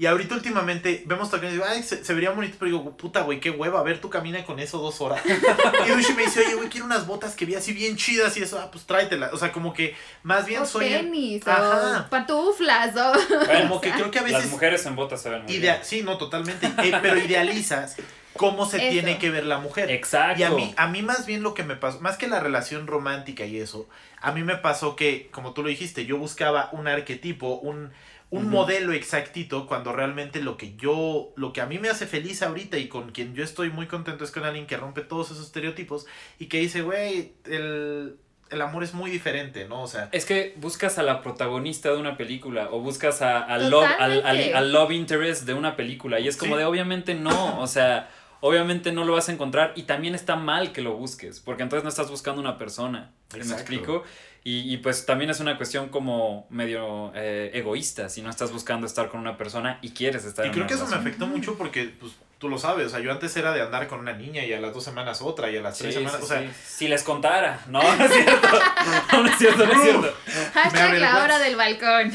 Speaker 2: Y ahorita últimamente vemos tacones y digo, ay, se, se vería bonito, pero digo, puta, güey, qué hueva, a ver, tú camina con eso dos horas. y Dushi me dice, oye, güey, quiero unas botas que vi así bien chidas y eso, ah, pues tráetelas. O sea, como que más bien
Speaker 1: O
Speaker 2: soy...
Speaker 1: tenis,
Speaker 2: Ajá.
Speaker 1: o pantuflas, o...
Speaker 4: Bueno,
Speaker 2: Como que creo que a
Speaker 4: las
Speaker 2: veces...
Speaker 4: mujeres en botas se ven muy
Speaker 2: idea-
Speaker 4: bien.
Speaker 2: sí, no, totalmente. eh, pero idealizas cómo se
Speaker 1: Eso.
Speaker 2: tiene que ver la mujer.
Speaker 4: Exacto.
Speaker 2: Y a mí, a mí más bien lo que me pasó, más que la relación romántica y eso, a mí me pasó que, como tú lo dijiste, yo buscaba un arquetipo, un, un modelo exactito, cuando realmente lo que yo, lo que a mí me hace feliz ahorita y con quien yo estoy muy contento es con alguien que rompe todos esos estereotipos y que dice, güey, el, el amor es muy diferente, ¿no? O sea,
Speaker 4: Es que buscas a la protagonista de una película o buscas a, al love, al, al- love interest de una película y es como
Speaker 2: Sí.
Speaker 4: de obviamente no, o sea, obviamente no lo vas a encontrar y también está mal que lo busques porque entonces no estás buscando una persona, ¿me explico? Y, y, pues también es una cuestión como medio eh, egoísta si no estás buscando estar con una persona y quieres estar
Speaker 2: y
Speaker 4: en
Speaker 2: creo
Speaker 4: una
Speaker 2: que eso me afectó mucho porque, pues, tú lo sabes, o sea, yo antes era de andar con una niña y a las dos semanas otra y a las
Speaker 4: Sí,
Speaker 2: tres semanas,
Speaker 4: sí,
Speaker 2: o sea,
Speaker 4: sí. Si les contara, no, no es cierto, no, no es cierto, no es cierto.
Speaker 1: Hashtag la hora del balcón.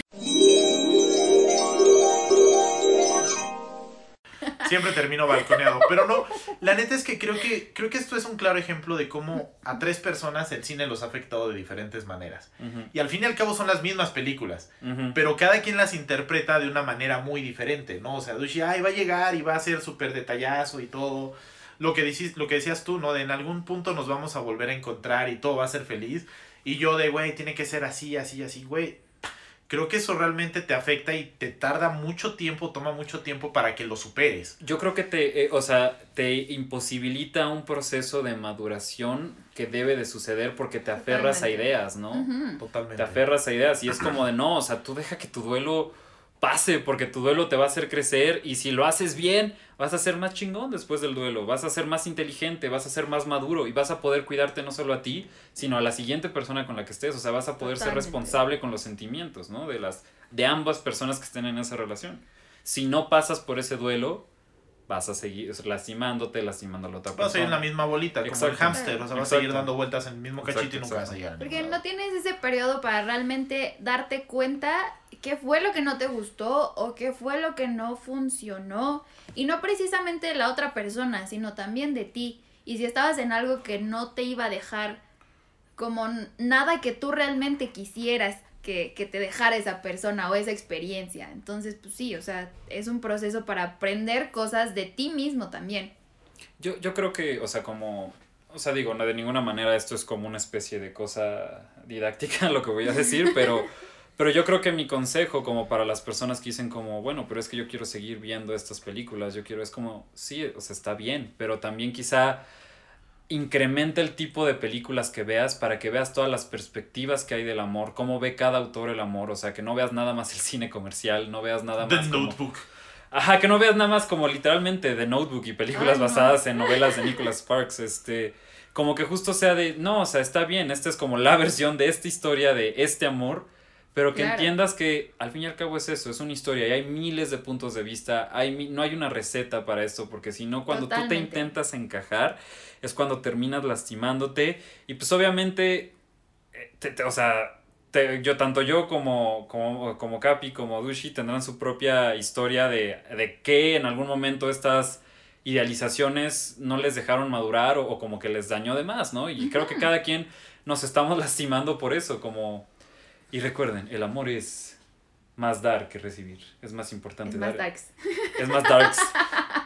Speaker 2: Siempre termino balconeado. Pero no, la neta es que creo que creo que esto es un claro ejemplo de cómo a tres personas el cine los ha afectado de diferentes maneras. Y al fin y al cabo son las mismas películas, pero cada quien las interpreta de una manera muy diferente, ¿no? O sea, Dushi, ay, va a llegar y va a ser súper detallazo y todo. Lo que, dicis- lo que decías tú, ¿no? De en algún punto nos vamos a volver a encontrar y todo va a ser feliz. Y yo de, güey, tiene que ser así, así, así, güey. Creo que eso realmente te afecta y te tarda mucho tiempo, toma mucho tiempo para que lo superes.
Speaker 4: Yo creo que te, eh, o sea, te imposibilita un proceso de maduración que debe de suceder porque te aferras a ideas, ¿no?
Speaker 2: Totalmente.
Speaker 4: Te aferras a ideas y es como de no, o sea, tú deja que tu duelo pase porque tu duelo te va a hacer crecer y si lo haces bien, vas a ser más chingón después del duelo, vas a ser más inteligente, vas a ser más maduro y vas a poder cuidarte no solo a ti, sino a la siguiente persona con la que estés, o sea, vas a poder ser responsable con los sentimientos, ¿no? De las de ambas personas que estén en esa relación. Si no pasas por ese duelo, vas a seguir lastimándote, lastimando a la otra
Speaker 2: Vas a seguir en la
Speaker 4: persona.
Speaker 2: misma bolita, como el hámster, o sea, vas a seguir dando vueltas en el mismo cachito
Speaker 4: Exacto,
Speaker 2: y nunca vas a llegar.
Speaker 1: Porque no tienes ese periodo para realmente darte cuenta qué fue lo que no te gustó o qué fue lo que no funcionó. Y no precisamente de la otra persona, sino también de ti. Y si estabas en algo que no te iba a dejar como nada que tú realmente quisieras que, que te dejara esa persona o esa experiencia. Entonces, pues sí, o sea, es un proceso para aprender cosas de ti mismo también.
Speaker 4: Yo, yo creo que, o sea, como, o sea, digo, no, de ninguna manera esto es como una especie de cosa didáctica lo que voy a decir, pero, pero yo creo que mi consejo como para las personas que dicen como, bueno, pero es que yo quiero seguir viendo estas películas, yo quiero, es como, sí, o sea, está bien, pero también quizá incrementa el tipo de películas que veas para que veas todas las perspectivas que hay del amor, cómo ve cada autor el amor, o sea, que no veas nada más el cine comercial, no veas nada
Speaker 2: The
Speaker 4: más como-
Speaker 2: Notebook.
Speaker 4: Ajá, que no veas nada más como literalmente The Notebook y películas
Speaker 1: Ay, no.
Speaker 4: basadas en novelas de Nicholas Sparks, este, como que justo sea de, no, o sea, está bien, esta es como la versión de esta historia de este amor, pero que
Speaker 1: Claro.
Speaker 4: entiendas que al fin y al cabo es eso, es una historia y hay miles de puntos de vista, hay no hay una receta para esto, porque si no, cuando tú te intentas encajar, es cuando terminas lastimándote y pues obviamente, eh, te- te- o sea, te- yo, tanto yo como, como, como Capi, como Dushi tendrán su propia historia de, de que en algún momento estas idealizaciones no les dejaron madurar o, o como que les dañó de más, ¿no? Y creo que cada quien nos estamos lastimando por eso, como... Y recuerden, el amor es más dar que recibir, es más importante
Speaker 1: Es más
Speaker 4: dar.
Speaker 1: darks.
Speaker 4: Es más darks.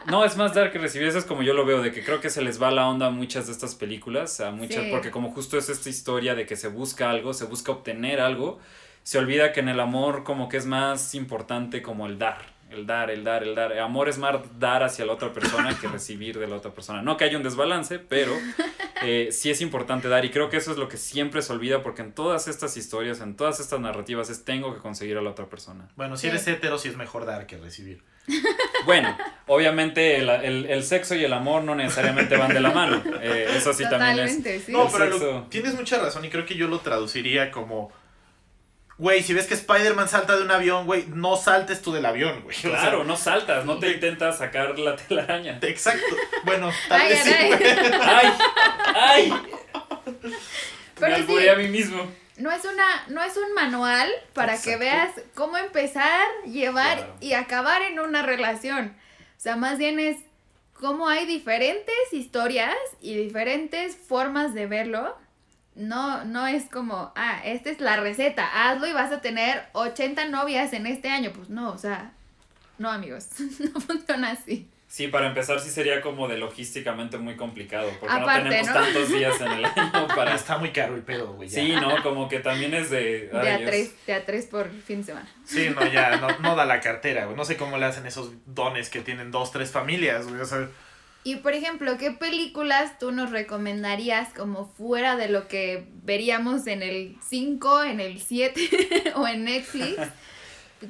Speaker 4: No, es más dark que recibir. Eso es como yo lo veo, de que creo que se les va la onda a muchas de estas películas, a muchas,
Speaker 1: Sí.
Speaker 4: porque como justo es esta historia de que se busca algo, se busca obtener algo, se olvida que en el amor como que es más importante como el dar, el dar, el dar, el dar. Amor es más dar hacia la otra persona que recibir de la otra persona. No que haya un desbalance, pero eh, sí es importante dar y creo que eso es lo que siempre se olvida porque en todas estas historias, en todas estas narrativas es tengo que conseguir a la otra persona.
Speaker 2: Bueno, si
Speaker 1: Sí.
Speaker 2: eres hetero, sí es mejor dar que recibir.
Speaker 4: Bueno, obviamente el, el- el sexo y el amor no necesariamente van de la mano. Eh, eso sí también es.
Speaker 1: Sí.
Speaker 2: No, pero lo- tienes mucha razón y creo que yo lo traduciría como... Güey, si ves que Spider-Man salta de un avión, güey, no saltes tú del avión, güey. O sea,
Speaker 4: Claro, no saltas, no te intentas sacar la telaraña.
Speaker 2: Exacto. Bueno, tal
Speaker 1: Ay,
Speaker 2: vez sí, güey.
Speaker 4: ¡Ay! ¡Ay!
Speaker 1: Pero
Speaker 4: Me
Speaker 1: sí.
Speaker 4: a mí mismo.
Speaker 1: No es una, no es un manual para que veas cómo empezar, llevar
Speaker 4: Claro.
Speaker 1: y acabar en una relación. O sea, más bien es cómo hay diferentes historias y diferentes formas de verlo. No, no es como, ah, esta es la receta, hazlo y vas a tener 80 novias en este año. Pues no, o sea, no amigos, no funciona así.
Speaker 4: Sí, para empezar sí sería como de logísticamente muy complicado, porque
Speaker 1: Aparte,
Speaker 4: no tenemos
Speaker 1: ¿no?
Speaker 4: tantos días en el año para...
Speaker 2: Está muy caro el pedo, güey.
Speaker 4: Sí, ¿no? Como que también es de...
Speaker 1: De
Speaker 4: ay,
Speaker 1: a
Speaker 4: Dios.
Speaker 1: tres, de a tres por fin de semana.
Speaker 2: Sí, no, ya, no, no da la cartera, güey. No sé cómo le hacen esos dones que tienen dos, tres familias, güey. O sea,
Speaker 1: Y por ejemplo, ¿qué películas tú nos recomendarías como fuera de lo que veríamos en el 5, en el 7 o en Netflix?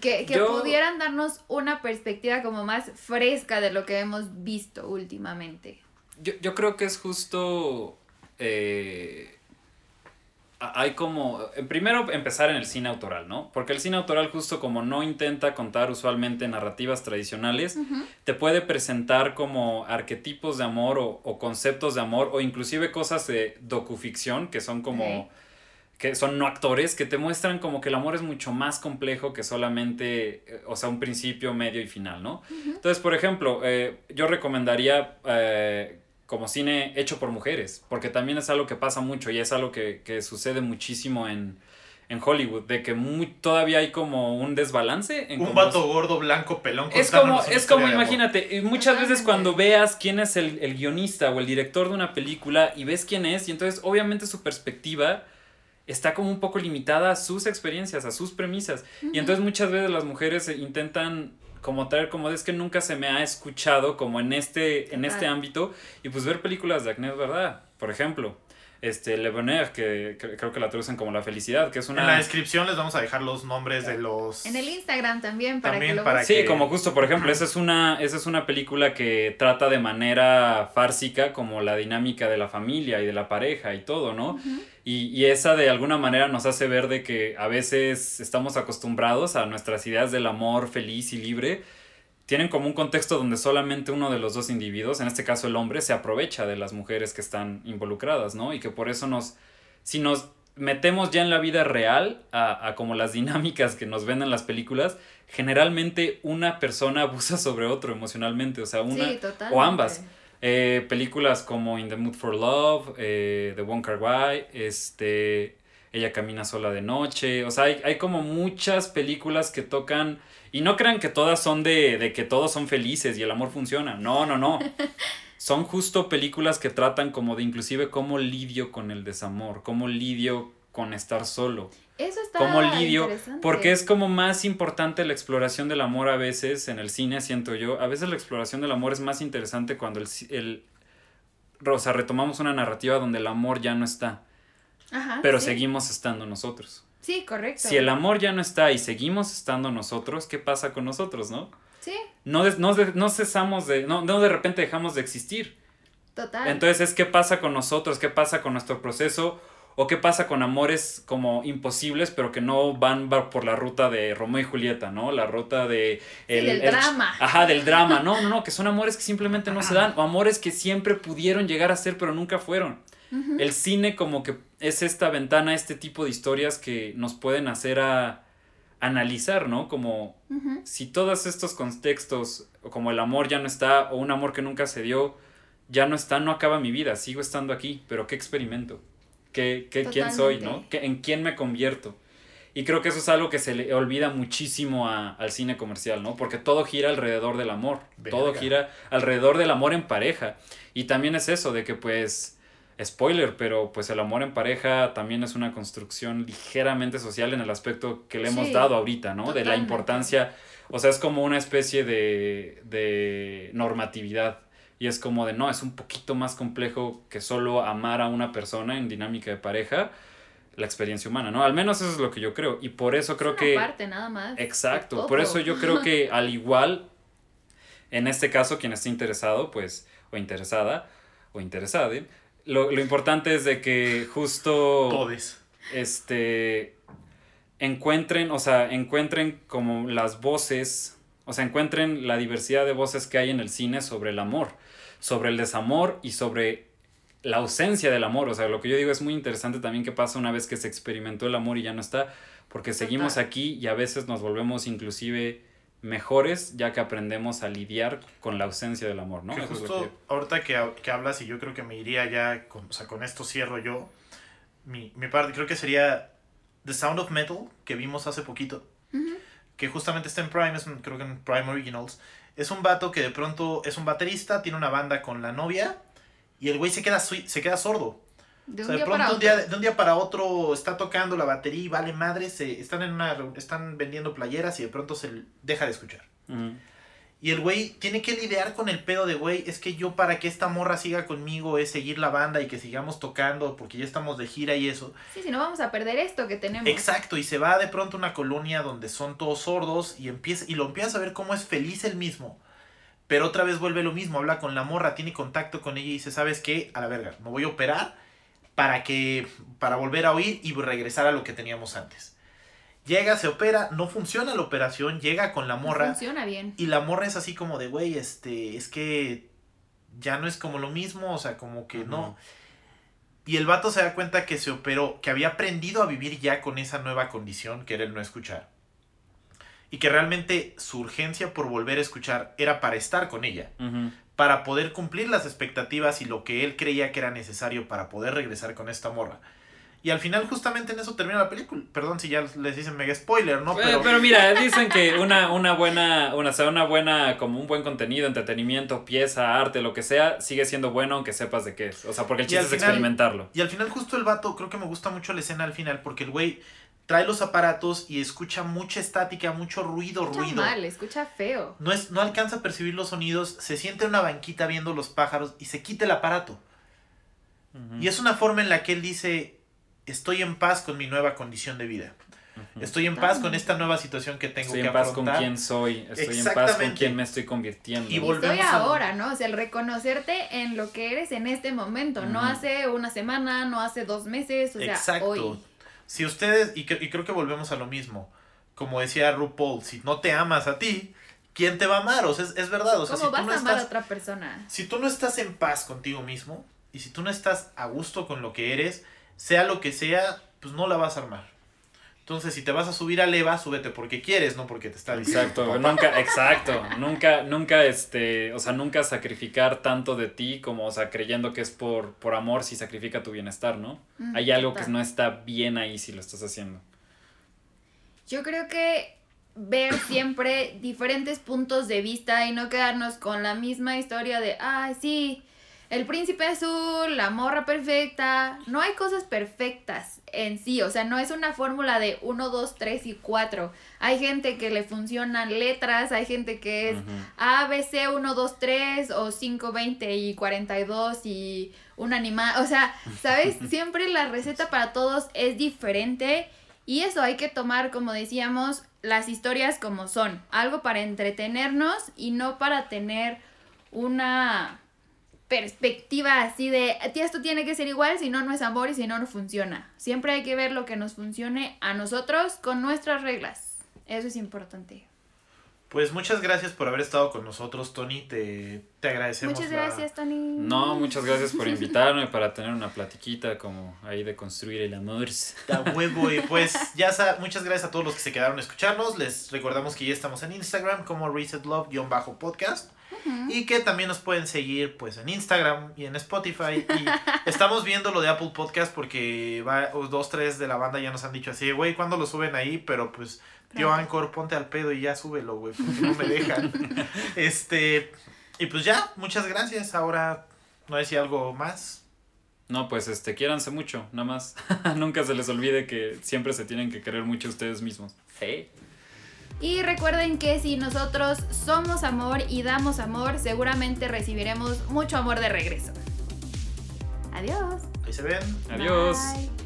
Speaker 1: Que, que
Speaker 4: Yo-
Speaker 1: pudieran darnos una perspectiva como más fresca de lo que hemos visto últimamente.
Speaker 4: Yo, yo creo que es justo. eh, hay como. eh, Primero empezar en el cine autoral, ¿no? Porque el cine autoral, justo como no intenta contar usualmente narrativas tradicionales, te puede presentar como arquetipos de amor o, o conceptos de amor o inclusive cosas de docuficción que son como. Que son no actores, que te muestran como que el amor es mucho más complejo que solamente, eh, o sea, un principio, medio y final, ¿no? Entonces, por ejemplo, eh, yo recomendaría eh, como cine hecho por mujeres, porque también es algo que pasa mucho y es algo que, que sucede muchísimo en, en Hollywood, de que muy, todavía hay como un desbalance. En
Speaker 2: un vato gordo, blanco, pelón.
Speaker 4: es como, es como imagínate, y muchas veces cuando veas quién es el, el guionista o el director de una película y ves quién es, y entonces obviamente su perspectiva está como un poco limitada a sus experiencias, a sus premisas. Y entonces muchas veces las mujeres intentan como traer como es que nunca se me ha escuchado como en este, en este ámbito y pues ver películas de Agnès Verdad, por ejemplo. Este, Le Bonheur, que, que creo que la traducen como La Felicidad, que es una...
Speaker 2: En la descripción les vamos a dejar los nombres de los...
Speaker 1: En el Instagram también, para
Speaker 2: También
Speaker 1: que lo
Speaker 2: para
Speaker 4: Sí,
Speaker 2: que-
Speaker 4: como justo, por ejemplo, esa es una, esa es una película que trata de manera fársica como la dinámica de la familia y de la pareja y todo, ¿no? y, y esa de alguna manera nos hace ver de que a veces estamos acostumbrados a nuestras ideas del amor feliz y libre. Tienen como un contexto donde solamente uno de los dos individuos, en este caso el hombre, se aprovecha de las mujeres que están involucradas, ¿no? Y que por eso nos, si nos metemos ya en la vida real a, a como las dinámicas que nos ven en las películas, generalmente una persona abusa sobre otro emocionalmente, o sea, una
Speaker 1: Sí,
Speaker 4: o ambas. Eh, películas como In the Mood for Love, eh, The Wong Kar Wai, este, Ella camina sola de noche, o sea, hay, hay como muchas películas que tocan, y no crean que todas son de, de que todos son felices y el amor funciona, no, no, no. Son justo películas que tratan como de inclusive cómo lidio con el desamor, cómo lidio con estar solo
Speaker 1: Eso está
Speaker 4: como lidio, porque es como más importante la exploración del amor a veces en el cine, siento yo. A veces la exploración del amor es más interesante cuando el, el- o sea, retomamos una narrativa donde el amor ya no está,
Speaker 1: Ajá.
Speaker 4: pero
Speaker 1: sí.
Speaker 4: seguimos estando nosotros.
Speaker 1: Sí, correcto.
Speaker 4: Si el amor ya no está y seguimos estando nosotros, ¿qué pasa con nosotros, no?
Speaker 1: Sí,
Speaker 4: No, des- no, de- no cesamos de, no, no de repente dejamos de existir.
Speaker 1: total.
Speaker 4: Entonces es qué pasa con nosotros, qué pasa con nuestro proceso o qué pasa con amores como imposibles pero que no van va- por la ruta de Romeo y Julieta, ¿no? La ruta de...
Speaker 1: del drama.
Speaker 4: Ajá, del drama. No, no, no, que son amores que simplemente no se dan o amores que siempre pudieron llegar a ser pero nunca fueron. El cine como que es esta ventana, este tipo de historias que nos pueden hacer a analizar, ¿no? Como si todos estos contextos, como el amor ya no está, o un amor que nunca se dio, ya no está, no acaba mi vida, sigo estando aquí, pero ¿qué experimento? ¿Qué, qué, ¿Quién soy, no? ¿Qué- ¿En quién me convierto? Y creo que eso es algo que se le olvida muchísimo a- al cine comercial, ¿no? Porque todo gira alrededor del amor, todo gira alrededor del amor en pareja. Y también es eso, de que pues, spoiler, pero pues el amor en pareja también es una construcción ligeramente social en el aspecto que le hemos
Speaker 1: Sí,
Speaker 4: dado ahorita, ¿no? De la importancia, o sea, es como una especie de, de normatividad. Y es como de, no, es un poquito más complejo que solo amar a una persona en dinámica de pareja, la experiencia humana, ¿no? Al menos eso es lo que yo creo. Y por eso creo
Speaker 1: Una
Speaker 4: que...
Speaker 1: parte nada más.
Speaker 4: Exacto, por eso yo creo que al igual, en este caso, quien esté interesado, pues, o interesada, o interesade, lo, lo importante es de que justo,
Speaker 2: Todes.
Speaker 4: este, encuentren, o sea, encuentren como las voces, o sea, encuentren la diversidad de voces que hay en el cine sobre el amor, sobre el desamor y sobre la ausencia del amor. O sea, lo que yo digo es muy interesante también que pasa una vez que se experimentó el amor y ya no está, porque seguimos aquí y a veces nos volvemos inclusive mejores ya que aprendemos a lidiar con la ausencia del amor, ¿no?
Speaker 2: Que
Speaker 4: es
Speaker 2: justo
Speaker 4: que-
Speaker 2: ahorita que, hab- que hablas y yo creo que me iría ya, con, o sea, con esto cierro yo. Mi, mi parte creo que sería The Sound of Metal, que vimos hace poquito, que justamente está en Prime, es creo que en Prime Originals. Es un vato que de pronto es un baterista, tiene una banda con la novia y el güey se queda, se queda sordo.
Speaker 1: De
Speaker 2: O
Speaker 1: un
Speaker 2: de
Speaker 1: día
Speaker 2: pronto
Speaker 1: para
Speaker 2: un
Speaker 1: otro.
Speaker 2: día, de un día para otro está tocando la batería y vale madre, se, están, en una, están vendiendo playeras y de pronto se deja de escuchar. Y el güey tiene que lidiar con el pedo de, güey, es que yo para que esta morra siga conmigo es seguir la banda y que sigamos tocando porque ya estamos de gira y eso.
Speaker 1: Sí, si no vamos a perder esto que tenemos.
Speaker 2: Exacto, y se va de pronto a una colonia donde son todos sordos y, empieza, y lo empieza a ver cómo es feliz él mismo. Pero otra vez vuelve lo mismo, habla con la morra, tiene contacto con ella y dice, ¿sabes qué? A la verga, me voy a operar para que para volver a oír y regresar a lo que teníamos antes. Llega, se opera, no funciona la operación, llega con la
Speaker 1: No
Speaker 2: morra
Speaker 1: Funciona bien.
Speaker 2: y la morra es así como de, güey, este, es que ya no es como lo mismo, o sea, como que no. Y el vato se da cuenta que se operó, que había aprendido a vivir ya con esa nueva condición que era el no escuchar. Y que realmente su urgencia por volver a escuchar era para estar con ella,
Speaker 4: Ujú.
Speaker 2: Para poder cumplir las expectativas y lo que él creía que era necesario para poder regresar con esta morra. Y al final justamente en eso termina la película. Perdón si ya les dicen mega spoiler, ¿no?
Speaker 4: Eh,
Speaker 2: Pero,
Speaker 4: Pero, mira, dicen que una, una buena, una, o sea, una buena, como un buen contenido, entretenimiento, pieza, arte, lo que sea, sigue siendo bueno aunque sepas de qué es. O sea, porque el chiste es
Speaker 2: final-
Speaker 4: experimentarlo.
Speaker 2: Y al final justo el vato, creo que me gusta mucho la escena al final, porque el güey trae los aparatos y escucha mucha estática, mucho ruido,
Speaker 1: Escucha
Speaker 2: ruido.
Speaker 1: mal, escucha feo.
Speaker 2: No, es, no alcanza a percibir los sonidos, se siente en una banquita viendo los pájaros y se quita el aparato. Y es una forma en la que él dice, estoy en paz con mi nueva condición de vida. Estoy en paz con esta nueva situación que tengo
Speaker 4: Estoy
Speaker 2: que
Speaker 4: en paz
Speaker 2: afrontar.
Speaker 4: con quién soy, estoy en paz con quién me estoy convirtiendo.
Speaker 2: Y
Speaker 1: Y
Speaker 2: vol-
Speaker 1: estoy
Speaker 2: Volvemos a-
Speaker 1: ahora, ¿no? O sea, el reconocerte en lo que eres en este momento, no hace una semana, no hace dos meses, o sea,
Speaker 2: Exacto.
Speaker 1: hoy.
Speaker 2: Si ustedes, y, y creo que volvemos a lo mismo, como decía RuPaul, si no te amas a ti, ¿quién te va a amar? O sea, es, es verdad. O sea,
Speaker 1: ¿Cómo
Speaker 2: si
Speaker 1: vas
Speaker 2: tú no
Speaker 1: a amar a
Speaker 2: estás,
Speaker 1: otra persona?
Speaker 2: si tú no estás en paz contigo mismo, y si tú no estás a gusto con lo que eres, sea lo que sea, pues no la vas a armar. Entonces, si te vas a subir a leva, súbete porque quieres, no porque te está diciendo.
Speaker 4: Exacto, nunca, exacto, nunca, nunca, este, o sea, nunca sacrificar tanto de ti como, o sea, creyendo que es por, por amor si sacrifica tu bienestar, ¿no?
Speaker 1: Mm,
Speaker 4: Hay algo
Speaker 1: total.
Speaker 4: que no está bien ahí si lo estás haciendo.
Speaker 1: Yo creo que ver siempre diferentes puntos de vista y no quedarnos con la misma historia de, ay, sí, el príncipe azul, la morra perfecta. No hay cosas perfectas en sí. O sea, no es una fórmula de 1, 2, 3 y 4. Hay gente que le funcionan letras, hay gente que es
Speaker 4: Ujú.
Speaker 1: A, B, C, 1, 2, 3 o 5, 20 y 42 y un animal. O sea, ¿sabes? Siempre la receta para todos es diferente. Y eso hay que tomar, como decíamos, las historias como son. Algo para entretenernos y no para tener una perspectiva así de, "Tía, esto tiene que ser igual, si no, no es amor y si no, no funciona. Siempre hay que ver lo que nos funcione a nosotros con nuestras reglas. Eso es importante.
Speaker 2: Pues muchas gracias por haber estado con nosotros, Tony. Te, te agradecemos.
Speaker 1: Muchas
Speaker 2: la-
Speaker 1: gracias, Tony.
Speaker 4: No, muchas gracias por invitarme para tener una platiquita como ahí de construir el amor.
Speaker 2: Da huevo y pues ya sa- muchas gracias a todos los que se quedaron a escucharnos. Les recordamos que ya estamos en Instagram como resetlove-podcast y que también nos pueden seguir pues en Instagram y en Spotify y estamos viendo lo de Apple Podcast porque va, o dos, tres de la banda ya nos han dicho así, güey, ¿cuándo lo suben ahí? Pero pues tío. Anchor, ponte al pedo y ya súbelo, güey, porque no me dejan. este, y pues ya, muchas gracias. Ahora no decía algo más.
Speaker 4: No, pues este, quiéranse mucho, nada más. Nunca se les olvide que siempre se tienen que querer mucho ustedes mismos. Sí.
Speaker 1: Y recuerden que si nosotros somos amor y damos amor, seguramente recibiremos mucho amor de regreso. Adiós.
Speaker 2: Ahí se ven.
Speaker 4: Adiós.
Speaker 1: Bye.